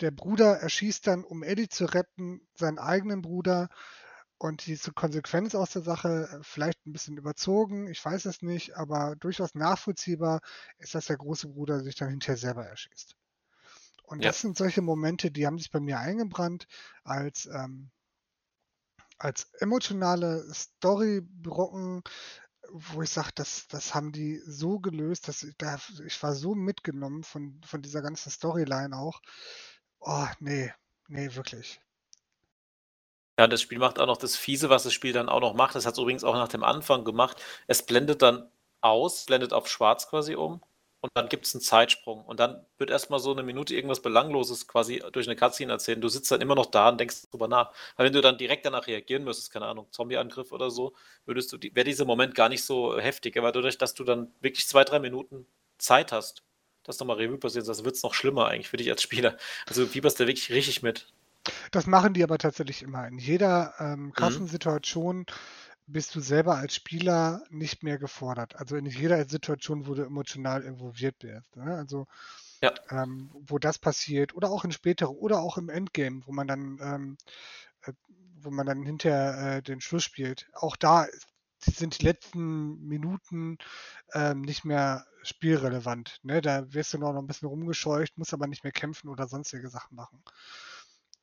der Bruder erschießt dann, um Eddie zu retten, seinen eigenen Bruder. Und diese Konsequenz aus der Sache, äh, vielleicht ein bisschen überzogen, ich weiß es nicht, aber durchaus nachvollziehbar ist, dass der große Bruder sich dann hinterher selber erschießt. Und Ja. das sind solche Momente, die haben sich bei mir eingebrannt als, ähm, als emotionale Storybrocken, wo ich sage, das, das haben die so gelöst, dass ich, da, ich war so mitgenommen von, von dieser ganzen Storyline auch. Oh, nee, nee, wirklich. Ja, das Spiel macht auch noch das Fiese, was das Spiel dann auch noch macht. Das hat es übrigens auch nach dem Anfang gemacht. Es blendet dann aus, blendet auf schwarz quasi um und dann gibt es einen Zeitsprung. Und dann wird erstmal so eine Minute irgendwas Belangloses quasi durch eine Cutscene erzählen. Du sitzt dann immer noch da und denkst drüber nach. Weil wenn du dann direkt danach reagieren müsstest, keine Ahnung, Zombieangriff oder so, würdest du, wäre dieser Moment gar nicht so heftig. Aber dadurch, dass du dann wirklich zwei, drei Minuten Zeit hast, das nochmal Revue passieren, das wird es noch schlimmer eigentlich für dich als Spieler. Also du fieberst da wirklich richtig mit. Das machen die aber tatsächlich immer. In jeder ähm, Mhm. Bist du selber als Spieler nicht mehr gefordert. Also in jeder Situation, wo du emotional involviert wirst. Ne? Also Ja. ähm, wo das passiert oder auch in spätere oder auch im Endgame, wo man dann, ähm, äh, wo man dann hinterher äh, den Schluss spielt. Auch da sind die letzten Minuten ähm, nicht mehr spielrelevant. Ne? Da wirst du noch ein bisschen rumgescheucht, musst aber nicht mehr kämpfen oder sonstige Sachen machen.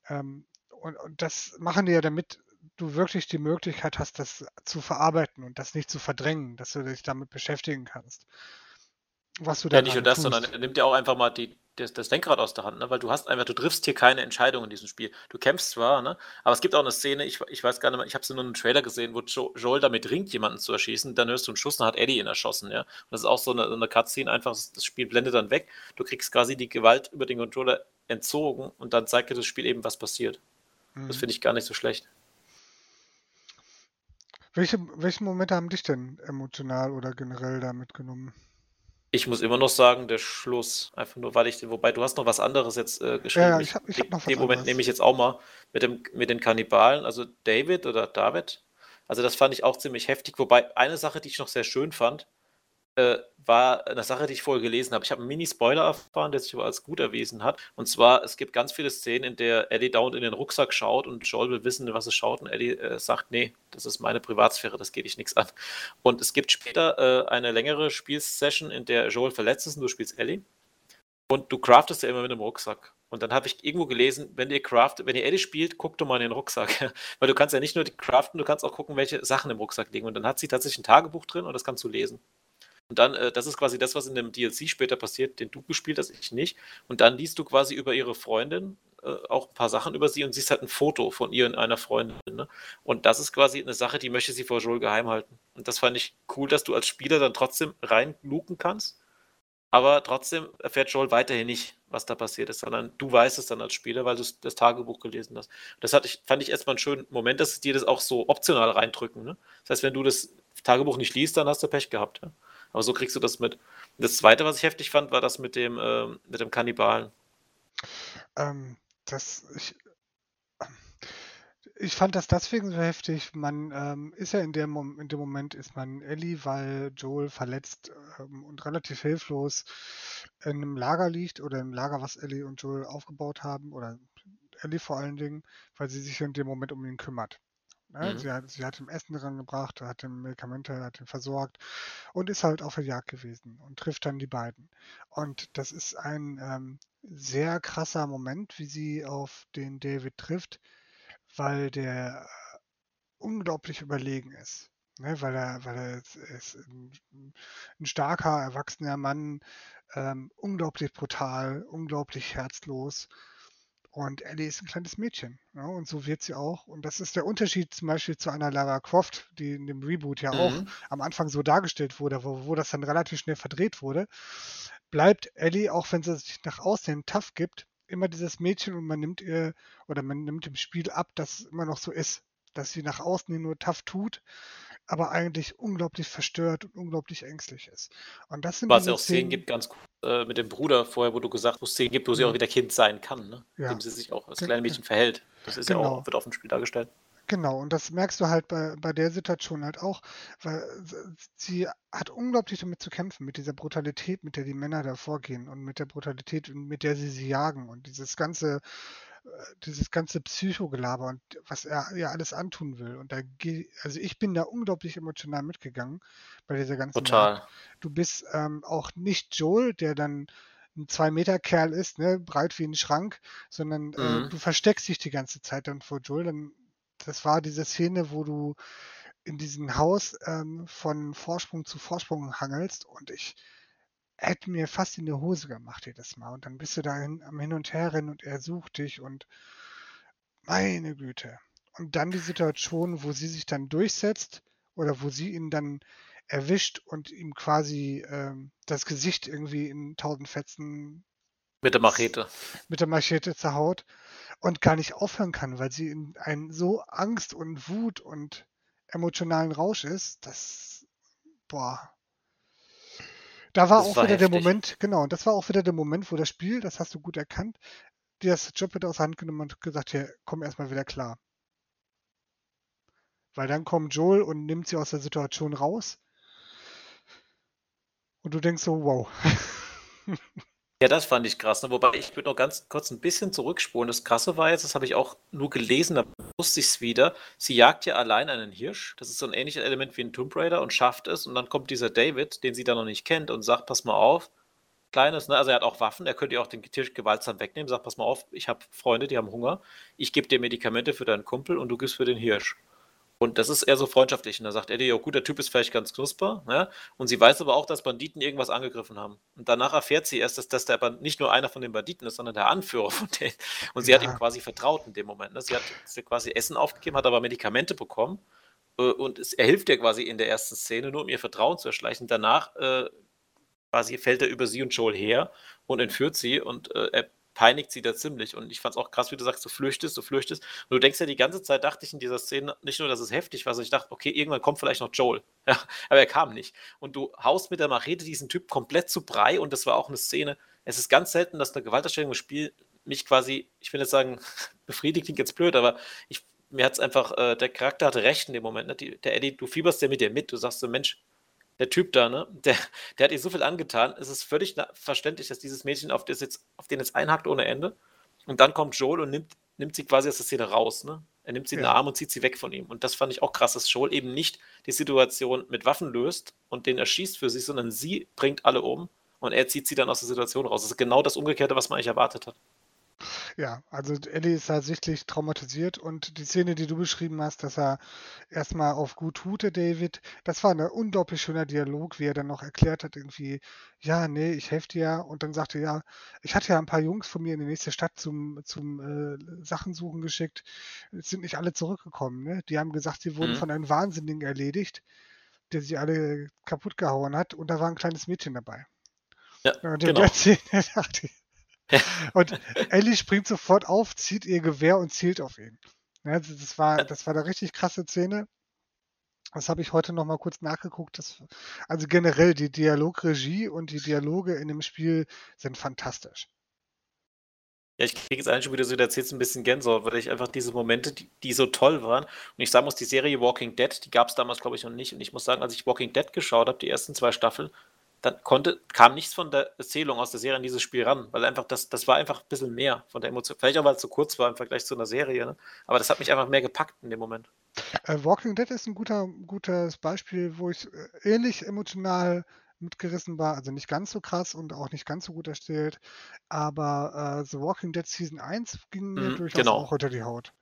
Ähm, und, und das machen die ja, damit du wirklich die Möglichkeit hast, das zu verarbeiten und das nicht zu verdrängen, dass du dich damit beschäftigen kannst. Was du Ja, nicht nur gerade das, sondern tust. er nimmt ja auch einfach mal die, das, das Lenkrad aus der Hand, ne? weil du hast einfach, du triffst hier keine Entscheidung in diesem Spiel. Du kämpfst zwar, ne? aber es gibt auch eine Szene, ich, ich weiß gar nicht mehr, ich habe sie nur in einem Trailer gesehen, wo jo Joel damit ringt, jemanden zu erschießen, dann hörst du einen Schuss und hat Eddie ihn erschossen, ja. Und das ist auch so eine, so eine Cutscene, einfach, das Spiel blendet dann weg, du kriegst quasi die Gewalt über den Controller entzogen und dann zeigt dir das Spiel eben, was passiert. Das Mhm. finde ich gar nicht so schlecht. Welche, welche Momente haben dich denn emotional oder generell da mitgenommen? Ich muss immer noch sagen, der Schluss. Einfach nur, weil ich, wobei du hast noch was anderes jetzt äh, geschrieben. ja, ich habe ich hab den, noch was den Moment anderes. nehme ich jetzt auch mal mit, dem, mit den Kannibalen, also David oder David. Also das fand ich auch ziemlich heftig. Wobei eine Sache, die ich noch sehr schön fand, äh, war eine Sache, die ich vorher gelesen habe. Ich habe einen Mini-Spoiler erfahren, der sich aber als gut erwiesen hat. Und zwar, es gibt ganz viele Szenen, in der Ellie dauernd in den Rucksack schaut und Joel will wissen, was es schaut. Und Ellie äh, sagt, nee, das ist meine Privatsphäre, das geht dich nichts an. Und es gibt später äh, eine längere Spielsession, in der Joel verletzt ist und du spielst Ellie. Und du craftest ja immer mit einem Rucksack. Und dann habe ich irgendwo gelesen, wenn ihr craft, wenn ihr Ellie spielt, guckt doch mal in den Rucksack. Weil du kannst ja nicht nur craften, du kannst auch gucken, welche Sachen im Rucksack liegen. Und dann hat sie tatsächlich ein Tagebuch drin und das kannst du lesen. Und dann, äh, das ist quasi das, was in dem DLC später passiert, den du gespielt hast, ich nicht. Und dann liest du quasi über ihre Freundin äh, auch ein paar Sachen über sie und siehst halt ein Foto von ihr und einer Freundin. Ne? Und das ist quasi eine Sache, die möchte sie vor Joel geheim halten. Und das fand ich cool, dass du als Spieler dann trotzdem reinluken kannst. Aber trotzdem erfährt Joel weiterhin nicht, was da passiert ist, sondern du weißt es dann als Spieler, weil du das Tagebuch gelesen hast. Das hatte ich, fand ich erstmal einen schönen Moment, dass sie dir das auch so optional reindrücken. Ne? Das heißt, wenn du das Tagebuch nicht liest, dann hast du Pech gehabt. Ja? Aber so kriegst du das mit. Das zweite, was ich heftig fand, war das mit dem, ähm, mit dem Kannibalen. Ähm, das, ich, ich fand das deswegen so heftig. Man ähm, ist ja in, der in dem Moment ist man Ellie, weil Joel verletzt ähm, und relativ hilflos in einem Lager liegt oder im Lager, was Ellie und Joel aufgebaut haben oder Ellie vor allen Dingen, weil sie sich in dem Moment um ihn kümmert. Ne? Mhm. Sie, hat, sie hat ihm Essen rangebracht, hat ihm Medikamente, hat ihn versorgt und ist halt auf der Jagd gewesen und trifft dann die beiden. Und das ist ein ähm, sehr krasser Moment, wie sie auf den David trifft, weil der unglaublich überlegen ist. Ne, weil er, weil er ist, ist ein, ein, starker, erwachsener Mann, ähm, unglaublich brutal, unglaublich herzlos. Und Ellie ist ein kleines Mädchen. Ja, und so wird sie auch. Und das ist der Unterschied zum Beispiel zu einer Lara Croft, die in dem Reboot ja mhm. auch am Anfang so dargestellt wurde, wo, wo das dann relativ schnell verdreht wurde. Bleibt Ellie, auch wenn sie sich nach außen tough gibt, immer dieses Mädchen und man nimmt ihr oder man nimmt im Spiel ab, dass es immer noch so ist, dass sie nach außen hin nur tough tut, aber eigentlich unglaublich verstört und unglaublich ängstlich ist. Und das sind Was es auch Szenen gibt, ganz gut äh, mit dem Bruder vorher, wo du gesagt hast, wo es Szenen gibt, wo sie auch wieder Kind sein kann, ne? Ja. Indem sie sich auch als kleines Mädchen verhält. Das ist genau. ja auch, wird auf dem Spiel dargestellt. Genau, und das merkst du halt bei, bei der Situation halt auch, weil sie hat unglaublich damit zu kämpfen, mit dieser Brutalität, mit der die Männer da vorgehen und mit der Brutalität, mit der sie sie jagen und dieses ganze, dieses ganze Psychogelaber und was er ihr alles antun will. Und da also ich bin da unglaublich emotional mitgegangen bei dieser ganzen Total. Jagd. Du bist ähm, auch nicht Joel, der dann ein Zwei-Meter-Kerl ist, ne, breit wie ein Schrank, sondern äh, mhm. äh, du versteckst dich die ganze Zeit dann vor Joel, dann das war diese Szene, wo du in diesem Haus ähm, von Vorsprung zu Vorsprung hangelst und ich hätte mir fast in die Hose gemacht jedes Mal. Und dann bist du da hin, am Hin und Her rennen und er sucht dich und meine Güte. Und dann die Situation, wo sie sich dann durchsetzt oder wo sie ihn dann erwischt und ihm quasi ähm, das Gesicht irgendwie in tausend Fetzen mit der Machete. Mit der Machete zerhaut und gar nicht aufhören kann, weil sie in einen so Angst und Wut und emotionalen Rausch ist, das, boah. Da war das auch war wieder heftig. der Moment, genau, und das war auch wieder der Moment, wo das Spiel, das hast du gut erkannt, dir das Job wieder aus der Hand genommen und gesagt, hier, komm erstmal wieder klar. Weil dann kommt Joel und nimmt sie aus der Situation raus. Und du denkst so, wow. Ja, das fand ich krass. Ne? Wobei ich würde noch ganz kurz ein bisschen zurückspulen. Das Krasse war jetzt, das habe ich auch nur gelesen, da wusste ich es wieder. Sie jagt ja allein einen Hirsch. Das ist so ein ähnliches Element wie ein Tomb Raider und schafft es. Und dann kommt dieser David, den sie da noch nicht kennt, und sagt: Pass mal auf, Kleines, ne? also er hat auch Waffen, er könnte ja auch den Hirsch gewaltsam wegnehmen. Sagt: Pass mal auf, ich habe Freunde, die haben Hunger. Ich gebe dir Medikamente für deinen Kumpel und du gibst für den Hirsch. Und das ist eher so freundschaftlich. Und da sagt Eddie, ja gut, der Typ ist vielleicht ganz knusper. Ne? Und sie weiß aber auch, dass Banditen irgendwas angegriffen haben. Und danach erfährt sie erst, dass, dass der Band nicht nur einer von den Banditen ist, sondern der Anführer von denen. Und sie ja. hat ihm quasi vertraut in dem Moment. Ne? Sie hat quasi Essen aufgegeben, hat aber Medikamente bekommen. Äh, und es, er hilft ihr quasi in der ersten Szene, nur um ihr Vertrauen zu erschleichen. Danach äh, quasi fällt er über sie und Joel her und entführt sie. Und äh, er peinigt sie da ziemlich. Und ich fand es auch krass, wie du sagst, du flüchtest, du flüchtest. Und du denkst ja die ganze Zeit, dachte ich in dieser Szene, nicht nur, dass es heftig war, sondern ich dachte, okay, irgendwann kommt vielleicht noch Joel. Ja, aber er kam nicht. Und du haust mit der Machete diesen Typ komplett zu Brei. Und das war auch eine Szene. Es ist ganz selten, dass eine Gewalterstellung im Spiel mich quasi, ich will jetzt sagen, befriedigt klingt jetzt blöd, aber ich, mir hat es einfach, äh, der Charakter hatte recht in dem Moment. Ne? Die, der Eddie, du fieberst ja mit dir mit. Du sagst so, Mensch, der Typ da, ne, der, der hat ihr so viel angetan. Es ist völlig verständlich, dass dieses Mädchen auf, das jetzt, auf den jetzt einhackt ohne Ende. Und dann kommt Joel und nimmt, nimmt sie quasi aus der Szene raus. Ne? Er nimmt sie in den Arm und zieht sie weg von ihm. Und das fand ich auch krass, dass Joel eben nicht die Situation mit Waffen löst und den erschießt für sich, sondern sie bringt alle um und er zieht sie dann aus der Situation raus. Das ist genau das Umgekehrte, was man eigentlich erwartet hat. Ja, also Ellie ist tatsächlich traumatisiert und die Szene, die du beschrieben hast, dass er erstmal auf gut tute, David, das war ein unglaublich schöner Dialog, wie er dann noch erklärt hat, irgendwie, ja, nee, ich helfe dir ja. Und dann sagte er, ja, ich hatte ja ein paar Jungs von mir in die nächste Stadt zum, zum äh, Sachen suchen geschickt. Es sind nicht alle zurückgekommen, ne? Die haben gesagt, sie wurden mhm. von einem Wahnsinnigen erledigt, der sie alle kaputt gehauen hat und da war ein kleines Mädchen dabei. Ja, und genau. Szene dachte ich, und Ellie springt sofort auf, zieht ihr Gewehr und zielt auf ihn. Ja, das, war, das war eine richtig krasse Szene. Das habe ich heute noch mal kurz nachgeguckt. Das, also generell die Dialogregie und die Dialoge in dem Spiel sind fantastisch. Ja, ich kriege jetzt eigentlich schon wieder so, du erzählst ein bisschen Gänsehaut, weil ich einfach diese Momente, die, die so toll waren. Und ich sagen muss, die Serie Walking Dead, die gab es damals, glaube ich, noch nicht. Und ich muss sagen, als ich Walking Dead geschaut habe, die ersten zwei Staffeln, dann konnte, kam nichts von der Erzählung aus der Serie an dieses Spiel ran, weil einfach das, das war einfach ein bisschen mehr von der Emotion. Vielleicht auch, weil es so kurz war im Vergleich zu einer Serie, ne? aber das hat mich einfach mehr gepackt in dem Moment. Äh, Walking Dead ist ein guter, gutes Beispiel, wo ich äh, ähnlich emotional mitgerissen war. Also nicht ganz so krass und auch nicht ganz so gut erzählt. Aber äh, The Walking Dead Season 1 ging mir Mhm, durchaus genau. auch unter die Haut.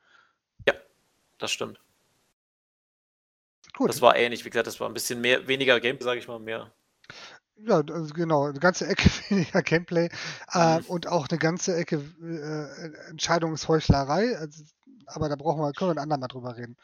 Ja, das stimmt. Gut. Das war ähnlich, wie gesagt, das war ein bisschen mehr, weniger Gameplay, sage ich mal, mehr. Ja, also genau, eine ganze Ecke weniger Gameplay äh, Mhm. und auch eine ganze Ecke äh, Entscheidungsheuchlerei. Also, aber da brauchen wir, können wir ein andermal drüber reden.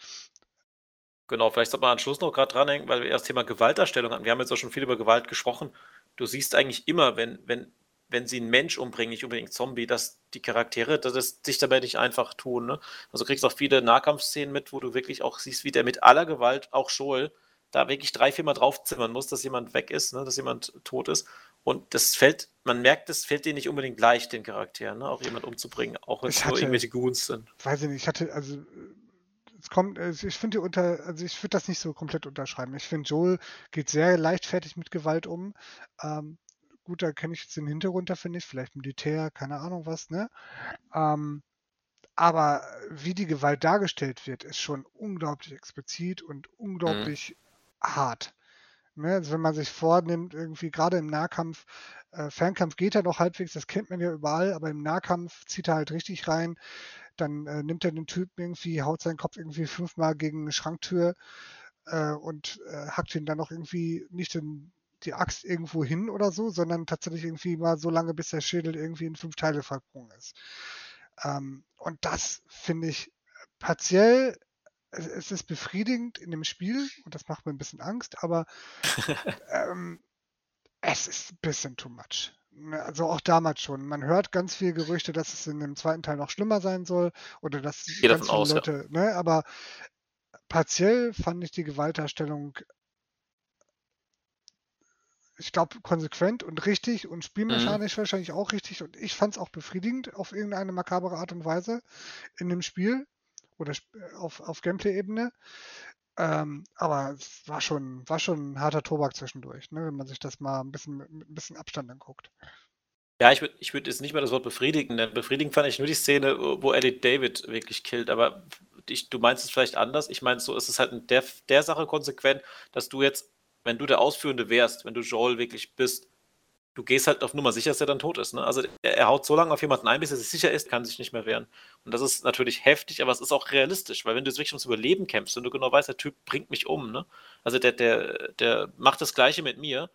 Genau, vielleicht sollte man am Schluss noch gerade dranhängen, weil wir erst Thema Gewaltdarstellung hatten. Wir haben jetzt auch schon viel über Gewalt gesprochen. Du siehst eigentlich immer, wenn, wenn, wenn sie einen Mensch umbringen, nicht unbedingt Zombie, dass die Charaktere, dass es sich dabei nicht einfach tun. Ne? Also du kriegst auch viele Nahkampfszenen mit, wo du wirklich auch siehst, wie der mit aller Gewalt, auch Joel, da wirklich drei, viermal draufzimmern muss, dass jemand weg ist, ne? dass jemand tot ist. Und das fällt, man merkt, das fällt dir nicht unbedingt leicht, den Charakteren, ne? auch jemand umzubringen, auch wenn es nur irgendwelche Goons sind. Weiß ich nicht, ich hatte, also es kommt, äh, ich finde die unter, also ich würde das nicht so komplett unterschreiben. Ich finde, Joel geht sehr leichtfertig mit Gewalt um. Ähm, gut, da kenne ich jetzt den Hintergrund, da finde ich, vielleicht Militär, keine Ahnung was, ne? Ähm, aber wie die Gewalt dargestellt wird, ist schon unglaublich explizit und unglaublich hart. Ne? Also wenn man sich vornimmt, irgendwie gerade im Nahkampf, äh, Fernkampf geht ja noch halbwegs, das kennt man ja überall, aber im Nahkampf zieht er halt richtig rein. Dann äh, nimmt er den Typen irgendwie, haut seinen Kopf irgendwie fünfmal gegen eine Schranktür äh, und äh, hackt ihn dann noch irgendwie nicht in die Axt irgendwo hin oder so, sondern tatsächlich irgendwie mal so lange, bis der Schädel irgendwie in fünf Teile verkrochen ist. Ähm, und das finde ich partiell, es, es ist befriedigend in dem Spiel und das macht mir ein bisschen Angst, aber ähm, es ist ein bisschen too much. Ne, Also auch damals schon. Man hört ganz viel Gerüchte, dass es in dem zweiten Teil noch schlimmer sein soll oder dass Gehe ganz viele aus, ja. Leute, ne, aber partiell fand ich die Gewaltdarstellung, ich glaube, konsequent und richtig und spielmechanisch wahrscheinlich auch richtig und ich fand es auch befriedigend auf irgendeine makabere Art und Weise in dem Spiel oder sp- auf, auf Gameplay-Ebene. Ähm, aber es war schon, war schon ein harter Tobak zwischendurch, ne, wenn man sich das mal ein bisschen mit, ein bisschen Abstand anguckt. Ja, ich würde ich würd jetzt nicht mal das Wort befriedigen nennen. Befriedigend fand ich nur die Szene, wo Ellie David wirklich killt. Aber ich, du meinst es vielleicht anders. Ich meine, so ist es halt in der, der Sache konsequent, dass du jetzt, wenn du der Ausführende wärst, wenn du Joel wirklich bist, du gehst halt auf Nummer sicher, dass er dann tot ist. Ne? Also er, er haut so lange auf jemanden ein, bis er sich sicher ist, kann sich nicht mehr wehren. Und das ist natürlich heftig, aber es ist auch realistisch, weil wenn du jetzt wirklich ums Überleben kämpfst und du genau weißt, der Typ bringt mich um, ne? Also der, der, der macht das Gleiche mit mir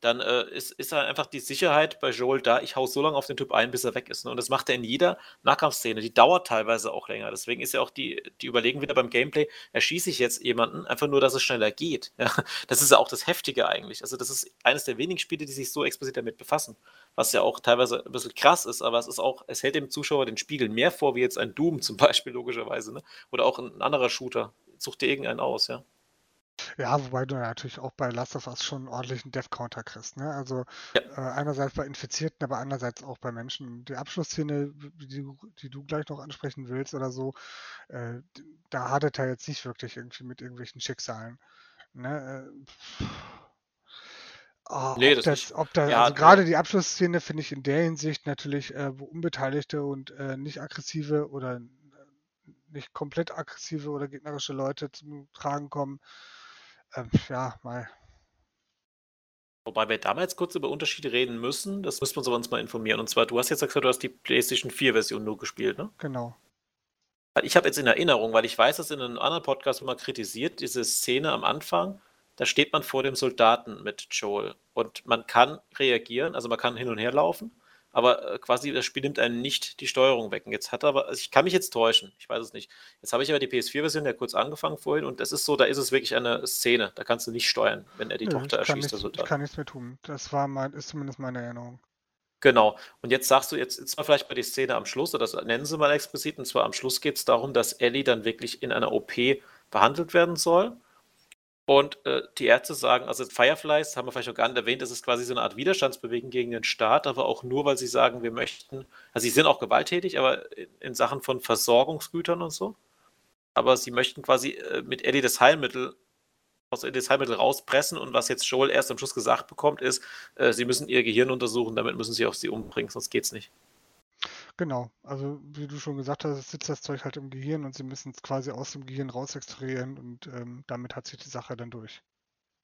dann äh, ist, ist halt einfach die Sicherheit bei Joel da, ich hau so lange auf den Typ ein, bis er weg ist. Ne? Und das macht er in jeder Nahkampfszene. Die dauert teilweise auch länger. Deswegen ist ja auch die, die Überlegung wieder beim Gameplay, erschieße ich jetzt jemanden, einfach nur, dass es schneller geht. Ja? Das ist ja auch das Heftige eigentlich. Also das ist eines der wenigen Spiele, die sich so explizit damit befassen. Was ja auch teilweise ein bisschen krass ist, aber es ist auch, es hält dem Zuschauer den Spiegel mehr vor, wie jetzt ein Doom zum Beispiel, logischerweise. Ne? Oder auch ein anderer Shooter. Such dir irgendeinen aus, ja. Ja, wobei du natürlich auch bei Last of Us schon einen ordentlichen Death-Counter kriegst. Ne? Also Ja. äh, einerseits bei Infizierten, aber andererseits auch bei Menschen. Die Abschlussszene, die, du- die du gleich noch ansprechen willst oder so, äh, da hadert er jetzt nicht wirklich irgendwie mit irgendwelchen Schicksalen. Ne? Äh. Ah, Nee, ob das das, ob da, Ja, also gerade die Abschlussszene finde ich in der Hinsicht natürlich, äh, wo Unbeteiligte und äh, nicht aggressive oder äh, nicht komplett aggressive oder gegnerische Leute zum Tragen kommen. Ähm, ja, mal. Wobei wir damals kurz über Unterschiede reden müssen, das müssen wir uns aber uns mal informieren. Und zwar, du hast jetzt gesagt, du hast die PlayStation 4-Version nur gespielt, ne? Genau. Ich habe jetzt in Erinnerung, weil ich weiß, dass in einem anderen Podcast immer kritisiert, diese Szene am Anfang, da steht man vor dem Soldaten mit Joel und man kann reagieren, also man kann hin und her laufen, aber äh, quasi das Spiel nimmt einem nicht die Steuerung weg. Und jetzt hat er aber, also ich kann mich jetzt täuschen, ich weiß es nicht. Jetzt habe ich aber die PS4-Version ja kurz angefangen vorhin und das ist so, da ist es wirklich eine Szene, da kannst du nicht steuern, wenn er die Nö, Tochter ich erschießt, nichts, der ich Soldat. kann nichts mehr tun. Das war mein, ist zumindest meine Erinnerung. Genau. Und jetzt sagst du, jetzt, jetzt mal vielleicht bei die Szene am Schluss, oder das nennen sie mal explizit, und zwar am Schluss geht es darum, dass Ellie dann wirklich in einer OP behandelt werden soll. Und äh, die Ärzte sagen, also Fireflies, haben wir vielleicht noch gar nicht erwähnt, das ist quasi so eine Art Widerstandsbewegung gegen den Staat, aber auch nur, weil sie sagen, wir möchten, also sie sind auch gewalttätig, aber in, in Sachen von Versorgungsgütern und so. Aber sie möchten quasi äh, mit Eddie das Heilmittel aus Eddie das Heilmittel rauspressen und was jetzt Joel erst am Schluss gesagt bekommt, ist, äh, sie müssen ihr Gehirn untersuchen, damit müssen sie auch sie umbringen, sonst geht's nicht. Genau, also wie du schon gesagt hast, sitzt das Zeug halt im Gehirn und sie müssen es quasi aus dem Gehirn raus extrahieren und ähm, damit hat sich die Sache dann durch.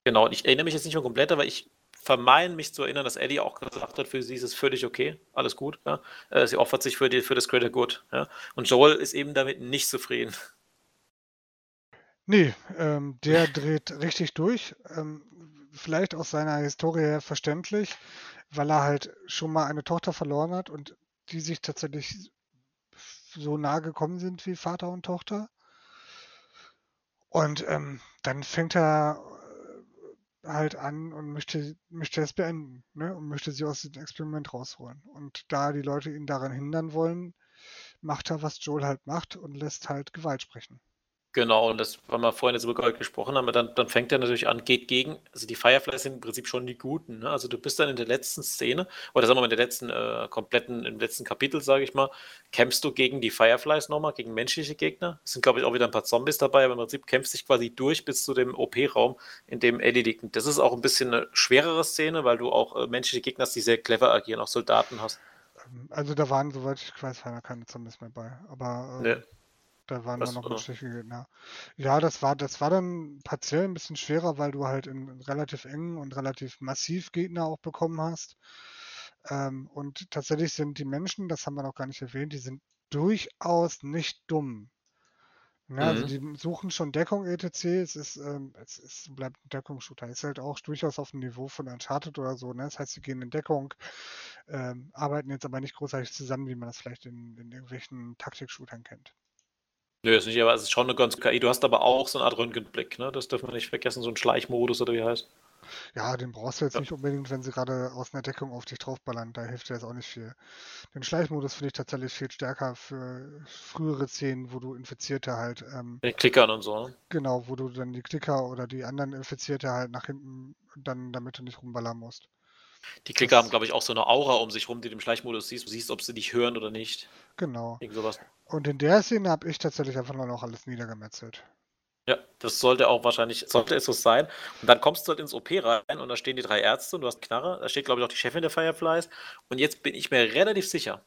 Genau, und ich erinnere mich jetzt nicht mehr komplett, aber ich vermeine mich zu erinnern, dass Eddie auch gesagt hat, für sie ist es völlig okay, alles gut. Ja? Äh, sie opfert sich für, die, für das Greater Good. Ja? Und Joel ist eben damit nicht zufrieden. Nee, ähm, der dreht richtig durch. Ähm, vielleicht aus seiner Historie her verständlich, weil er halt schon mal eine Tochter verloren hat und die sich tatsächlich so nah gekommen sind wie Vater und Tochter. Und ähm, dann fängt er äh, halt an und möchte, möchte es beenden ne? und möchte sie aus dem Experiment rausholen. Und da die Leute ihn daran hindern wollen, macht er, was Joel halt macht und lässt halt Gewalt sprechen. Genau, und das, weil wir vorhin jetzt über Gold gesprochen haben, dann, dann fängt er natürlich an, geht gegen, also die Fireflies sind im Prinzip schon die Guten. Ne? Also du bist dann in der letzten Szene, oder sagen wir mal in der letzten, äh, kompletten, im letzten Kapitel, sage ich mal, kämpfst du gegen die Fireflies nochmal, gegen menschliche Gegner. Es sind, glaube ich, auch wieder ein paar Zombies dabei, aber im Prinzip kämpfst dich quasi durch bis zu dem OP-Raum, in dem Eddie liegt. Das ist auch ein bisschen eine schwerere Szene, weil du auch äh, menschliche Gegner hast, die sehr clever agieren, auch Soldaten hast. Ähm, also da waren, soweit ich weiß, keine Zombies mehr bei. Aber ähm, nee. Da waren dann noch menschliche Gegner. Ja, das war, das war dann partiell ein bisschen schwerer, weil du halt in relativ engen und relativ massiv Gegner auch bekommen hast. Ähm, und tatsächlich sind die Menschen, das haben wir noch gar nicht erwähnt, die sind durchaus nicht dumm. Ja, ne, also mhm. die suchen schon Deckung etc. Es ist, ähm, es ist, bleibt ein Deckungsshooter. Ist halt auch durchaus auf dem Niveau von Uncharted oder so. Ne? Das heißt, sie gehen in Deckung, ähm, arbeiten jetzt aber nicht großartig zusammen, wie man das vielleicht in, in irgendwelchen Taktik-Shootern kennt. Nö, ist nicht, aber es ist schon eine ganz KI. Du hast aber auch so eine Art Röntgenblick, ne? Das dürfen wir nicht vergessen, so ein Schleichmodus oder wie heißt. Ja, den brauchst du jetzt ja. nicht unbedingt, wenn sie gerade aus einer Deckung auf dich draufballern. Da hilft dir jetzt auch nicht viel. Den Schleichmodus finde ich tatsächlich viel stärker für frühere Szenen, wo du Infizierte halt. Ähm, Den Klickern und so. Ne? Genau, wo du dann die Klicker oder die anderen Infizierte halt nach hinten dann, damit du nicht rumballern musst. Die Klicker das, haben, glaube ich, auch so eine Aura um sich rum, die du im Schleichmodus siehst. Du siehst, ob sie dich hören oder nicht. Genau. Irgend sowas. Und in der Szene habe ich tatsächlich einfach nur noch alles niedergemetzelt. Ja, das sollte auch wahrscheinlich, sollte es so sein. Und dann kommst du halt ins OP rein und da stehen die drei Ärzte und du hast eine Knarre. Da steht, glaube ich, auch die Chefin der Fireflies. Und jetzt bin ich mir relativ sicher,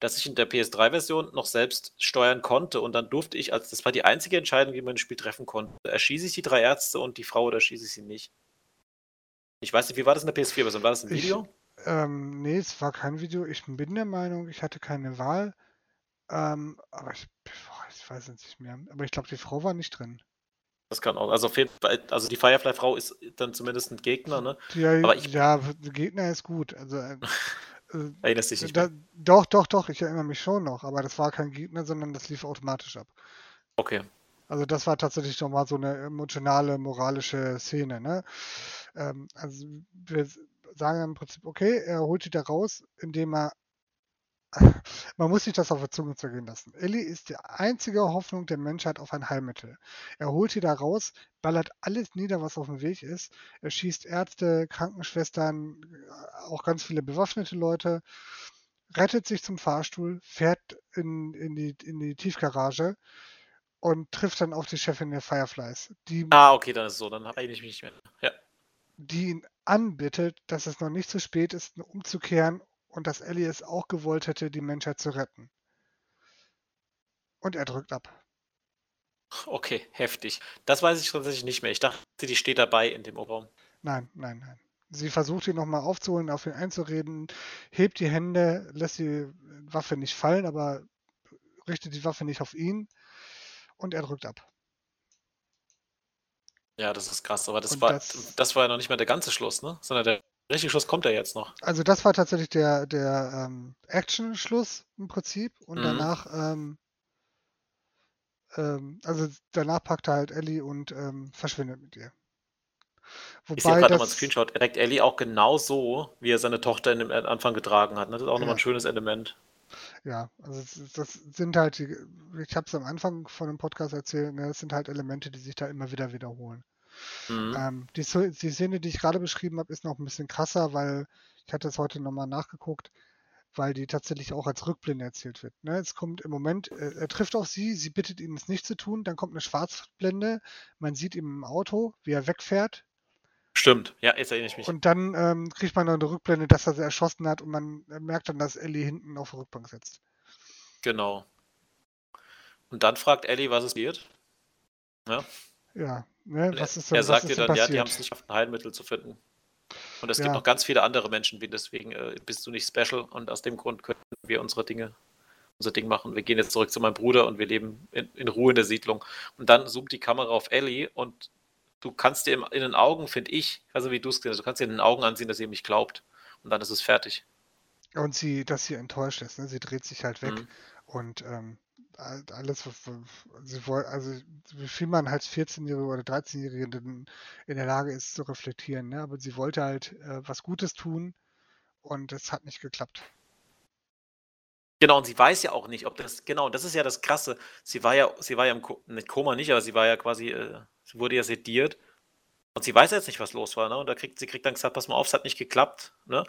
dass ich in der PS3-Version noch selbst steuern konnte. Und dann durfte ich, als das war die einzige Entscheidung, die man im Spiel treffen konnte, erschieße ich die drei Ärzte und die Frau oder erschieße ich sie nicht. Ich weiß nicht, wie war das in der PS4-Version? War das ein Video? Ich, ähm, nee, es war kein Video. Ich bin der Meinung, ich hatte keine Wahl. Ähm, aber ich, boah, ich weiß es nicht mehr. Aber ich glaube, die Frau war nicht drin. Das kann auch. Also auf jeden Fall, also die Firefly-Frau ist dann zumindest ein Gegner, ne? Ja, aber ich, ja Gegner ist gut. Also äh, äh erinnerst dich nicht da, Doch, doch, doch, ich erinnere mich schon noch, aber das war kein Gegner, sondern das lief automatisch ab. Okay. Also das war tatsächlich nochmal so eine emotionale, moralische Szene, ne? Ähm, also wir sagen im Prinzip, okay, er holt die da raus, indem er man muss sich das auf der Zunge zergehen lassen. Ellie ist die einzige Hoffnung der Menschheit auf ein Heilmittel. Er holt sie da raus, ballert alles nieder, was auf dem Weg ist. Er schießt Ärzte, Krankenschwestern, auch ganz viele bewaffnete Leute, rettet sich zum Fahrstuhl, fährt in, in, die, in die Tiefgarage und trifft dann auf die Chefin der Fireflies. Die, ah, okay, dann ist es so, dann habe ich mich nicht mehr. Ja. Die ihn anbittet, dass es noch nicht zu spät ist, umzukehren und dass Ellie es auch gewollt hätte, die Menschheit zu retten. Und er drückt ab. Okay, heftig. Das weiß ich tatsächlich nicht mehr. Ich dachte, die steht dabei in dem Oberraum. Nein, nein, nein. Sie versucht ihn nochmal aufzuholen, auf ihn einzureden, hebt die Hände, lässt die Waffe nicht fallen, aber richtet die Waffe nicht auf ihn und er drückt ab. Ja, das ist krass, aber das, war, das, das war ja noch nicht mehr der ganze Schluss, ne? Sondern der Richtig Schluss kommt er jetzt noch. Also das war tatsächlich der, der ähm, Action-Schluss im Prinzip und mhm. danach, ähm, ähm, also danach packt er halt Ellie und ähm, verschwindet mit ihr. Wobei ich sehe gerade nochmal einen Screenshot. Er trägt Ellie auch genau so, wie er seine Tochter in dem Anfang getragen hat. Ne? Das ist auch ja. nochmal ein schönes Element. Ja, also das sind halt, ich habe es am Anfang von dem Podcast erzählt, ne, das sind halt Elemente, die sich da immer wieder wiederholen. Mhm. Ähm, die, die Szene, die ich gerade beschrieben habe, ist noch ein bisschen krasser, weil ich hatte es heute nochmal nachgeguckt, weil die tatsächlich auch als Rückblende erzählt wird. Ne? Es kommt im Moment, äh, er trifft auf sie, sie bittet ihn es nicht zu tun, dann kommt eine Schwarzblende, man sieht ihn im Auto, wie er wegfährt. Stimmt, ja, jetzt erinnere ich mich. Und dann ähm, kriegt man noch eine Rückblende, dass er sie erschossen hat und man merkt dann, dass Ellie hinten auf der Rückbank sitzt. Genau. Und dann fragt Ellie, was es wird. Ja. Ja, ne, was ist denn, Er sagt dir dann, passiert? ja, die haben es nicht geschafft, ein Heilmittel zu finden. Und es ja. gibt noch ganz viele andere Menschen, wie deswegen äh, bist du nicht special und aus dem Grund können wir unsere Dinge, unser Ding machen. Wir gehen jetzt zurück zu meinem Bruder und wir leben in, in Ruhe in der Siedlung. Und dann zoomt die Kamera auf Ellie und du kannst dir in den Augen, finde ich, also wie du es gesehen hast, du kannst dir in den Augen ansehen, dass sie ihm nicht glaubt. Und dann ist es fertig. Und sie, dass sie enttäuscht ist, ne? sie dreht sich halt weg mhm. und ähm, alles, was sie wollen, also wie viel man als 14-Jährige oder 13-Jährige in der Lage ist zu reflektieren, ne? aber sie wollte halt äh, was Gutes tun und es hat nicht geklappt. Genau, und sie weiß ja auch nicht, ob das, genau, das ist ja das Krasse. Sie war ja, sie war ja im Ko nicht Koma nicht, aber sie war ja quasi, äh, sie wurde ja sediert. Und sie weiß jetzt nicht, was los war, ne? Und da kriegt, sie kriegt dann gesagt, pass mal auf, es hat nicht geklappt, ne?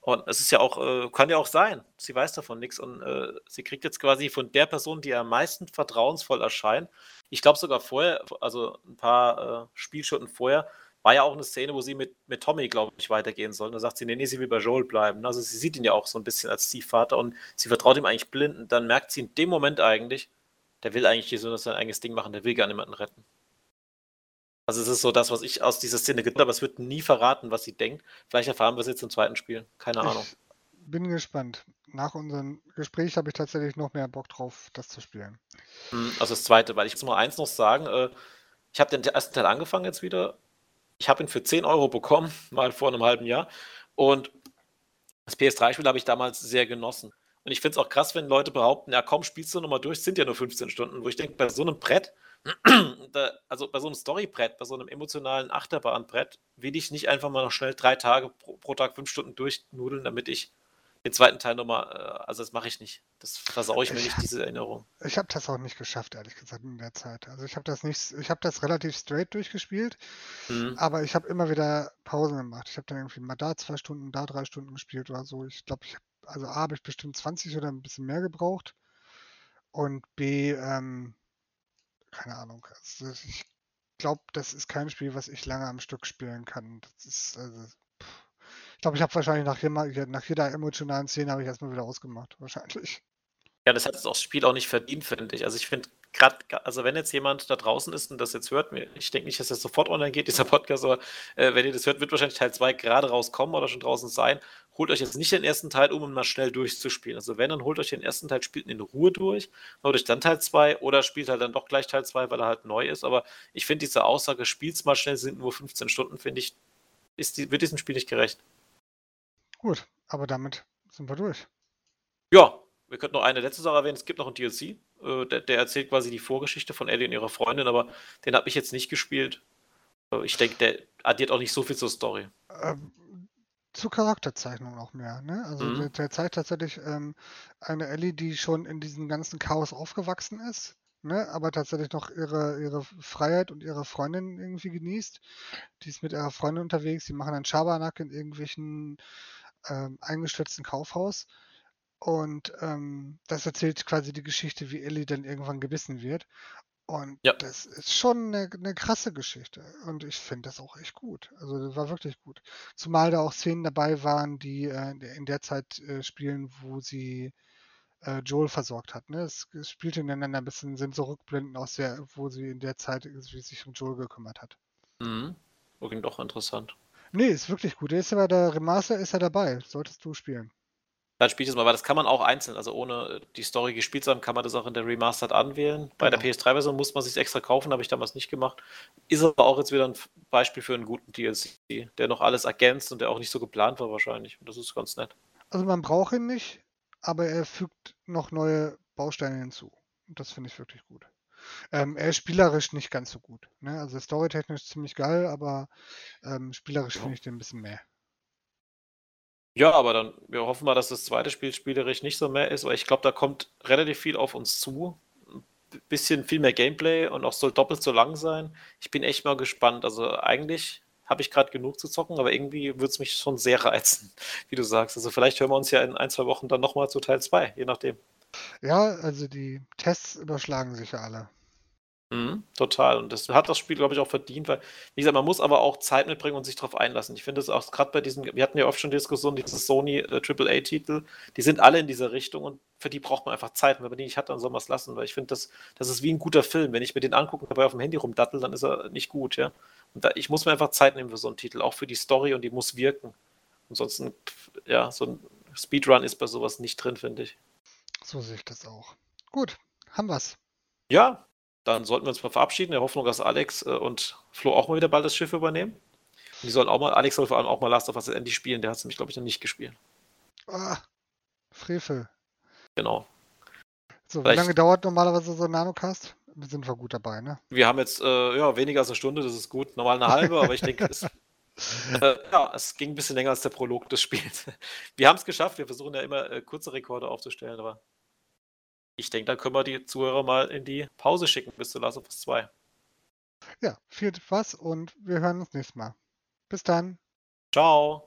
Und es ist ja auch, äh, kann ja auch sein, sie weiß davon nichts und äh, sie kriegt jetzt quasi von der Person, die am meisten vertrauensvoll erscheint, ich glaube sogar vorher, also ein paar äh, Spielstunden vorher, war ja auch eine Szene, wo sie mit, mit Tommy, glaube ich, weitergehen soll. Da sagt sie, nee, nee, sie will bei Joel bleiben. Also sie sieht ihn ja auch so ein bisschen als Stiefvater und sie vertraut ihm eigentlich blind. Und dann merkt sie in dem Moment eigentlich, der will eigentlich hier so sein eigenes Ding machen, der will gar niemanden retten. Also es ist so das, was ich aus dieser Szene gedacht habe, aber es wird nie verraten, was sie denkt. Vielleicht erfahren wir es jetzt im zweiten Spiel. Keine ich Ahnung. Bin gespannt. Nach unserem Gespräch habe ich tatsächlich noch mehr Bock drauf, das zu spielen. Hm, also das zweite, weil ich muss mal eins noch sagen, äh, ich habe den ersten Teil angefangen jetzt wieder. Ich habe ihn für 10 Euro bekommen, mal vor einem halben Jahr. Und das PS3-Spiel habe ich damals sehr genossen. Und ich finde es auch krass, wenn Leute behaupten, ja komm, spielst du nochmal durch, sind ja nur 15 Stunden. Wo ich denke, bei so einem Brett da, also bei so einem Storybrett, bei so einem emotionalen Achterbahnbrett, will ich nicht einfach mal noch schnell drei Tage pro, pro Tag fünf Stunden durchnudeln, damit ich den zweiten Teil nochmal, äh, also das mache ich nicht. Das versaue ich mir nicht, diese Erinnerung. Ich habe das auch nicht geschafft, ehrlich gesagt, in der Zeit. Also ich habe das nicht, ich habe das relativ straight durchgespielt, mhm. aber ich habe immer wieder Pausen gemacht. Ich habe dann irgendwie mal da zwei Stunden, da drei Stunden gespielt oder so. Ich glaube, ich habe, also A habe ich bestimmt 20 oder ein bisschen mehr gebraucht und B, ähm, keine Ahnung. Also ich glaube, das ist kein Spiel, was ich lange am Stück spielen kann. Das ist, also, ich glaube, ich habe wahrscheinlich nach, jeder, nach jeder emotionalen Szene habe ich erstmal wieder ausgemacht, wahrscheinlich. Ja, das hat das Spiel auch nicht verdient, finde ich. Also ich finde gerade, also wenn jetzt jemand da draußen ist und das jetzt hört, ich denke nicht, dass das sofort online geht, dieser Podcast, aber äh, wenn ihr das hört, wird wahrscheinlich Teil 2 gerade rauskommen oder schon draußen sein. Holt euch jetzt nicht den ersten Teil, um ihn mal schnell durchzuspielen. Also wenn, dann holt euch den ersten Teil, spielt ihn in Ruhe durch, holt euch dann Teil 2 oder spielt halt dann doch gleich Teil 2, weil er halt neu ist. Aber ich finde diese Aussage, spielt's mal schnell, sind nur 15 Stunden, finde ich, ist die, wird diesem Spiel nicht gerecht. Gut, aber damit sind wir durch. Ja, wir könnten noch eine letzte Sache erwähnen. Es gibt noch einen DLC, äh, der, der, erzählt quasi die Vorgeschichte von Ellie und ihrer Freundin, aber den habe ich jetzt nicht gespielt. Äh, ich denke, der addiert auch nicht so viel zur Story. Ähm, zur Charakterzeichnung auch mehr. Ne? Also mhm. der, der, zeigt tatsächlich ähm, eine Ellie, die schon in diesem ganzen Chaos aufgewachsen ist. Ne, aber tatsächlich noch ihre, ihre Freiheit und ihre Freundin irgendwie genießt. Die ist mit ihrer Freundin unterwegs, die machen einen Schabernack in irgendwelchen ähm, eingestürzten Kaufhaus und ähm, das erzählt quasi die Geschichte, wie Ellie dann irgendwann gebissen wird. Und ja. das ist schon eine, eine krasse Geschichte. Und ich finde das auch echt gut. Also das war wirklich gut. Zumal da auch Szenen dabei waren, die äh, in der Zeit äh, spielen, wo sie äh, Joel versorgt hat. Ne? Es, es spielt ineinander ein bisschen, sind so Rückblenden aus der, wo sie in der Zeit sich um Joel gekümmert hat. Mhm. Okay, doch interessant. Nee, ist wirklich gut. Der ist aber der Remaster ist er dabei. Solltest du spielen. Dann spielt es mal, weil das kann man auch einzeln, also ohne die Story gespielt zu haben, kann man das auch in der Remastered anwählen. Bei der genau. PS3-Version muss man sich extra kaufen, habe ich damals nicht gemacht. Ist aber auch jetzt wieder ein Beispiel für einen guten DLC, der noch alles ergänzt und der auch nicht so geplant war wahrscheinlich. Und das ist ganz nett. Also man braucht ihn nicht, aber er fügt noch neue Bausteine hinzu. Und das finde ich wirklich gut. Ähm, er ist spielerisch nicht ganz so gut. Ne? Also storytechnisch ziemlich geil, aber ähm, spielerisch ja. finde ich den ein bisschen mehr. Ja, aber dann, wir hoffen mal, dass das zweite Spiel spielerisch nicht so mehr ist, weil ich glaube, da kommt relativ viel auf uns zu. bisschen viel mehr Gameplay und auch soll doppelt so lang sein. Ich bin echt mal gespannt. Also eigentlich habe ich gerade genug zu zocken, aber irgendwie würde es mich schon sehr reizen, wie du sagst. Also vielleicht hören wir uns ja in ein, zwei Wochen dann nochmal zu Teil 2, je nachdem. Ja, also die Tests überschlagen sich ja alle. Mhm, total. Und das hat das Spiel, glaube ich, auch verdient, weil, wie gesagt, man muss aber auch Zeit mitbringen und sich darauf einlassen. Ich finde es auch gerade bei diesen, wir hatten ja oft schon Diskussionen, diese Sony äh, AAA-Titel, die sind alle in dieser Richtung und für die braucht man einfach Zeit. Und wenn man die nicht hat, dann soll man es lassen, weil ich finde, das, das ist wie ein guter Film. Wenn ich mir den angucke und dabei auf dem Handy rumdattel, dann ist er nicht gut, ja. Und da, ich muss mir einfach Zeit nehmen für so einen Titel, auch für die Story und die muss wirken. Ansonsten, ja, so ein Speedrun ist bei sowas nicht drin, finde ich. So sehe ich das auch. Gut, haben wir's. Ja, dann sollten wir uns mal verabschieden, in der Hoffnung, dass Alex äh, und Flo auch mal wieder bald das Schiff übernehmen. Und die sollen auch mal, Alex soll vor allem auch mal Last of Us endlich spielen, der hat es nämlich, glaube ich, noch nicht gespielt. Ah, Frevel. Genau. So, Vielleicht, wie lange dauert normalerweise so ein Nanocast? Wir sind wir gut dabei, ne? Wir haben jetzt äh, ja, weniger als eine Stunde, das ist gut. Normal eine halbe, aber ich denke, es, äh, ja, es ging ein bisschen länger als der Prolog des Spiels. Wir haben es geschafft, wir versuchen ja immer äh, kurze Rekorde aufzustellen, aber ich denke, da können wir die Zuhörer mal in die Pause schicken bis zu Last of Us 2. Ja, viel Spaß und wir hören uns nächstes Mal. Bis dann. Ciao.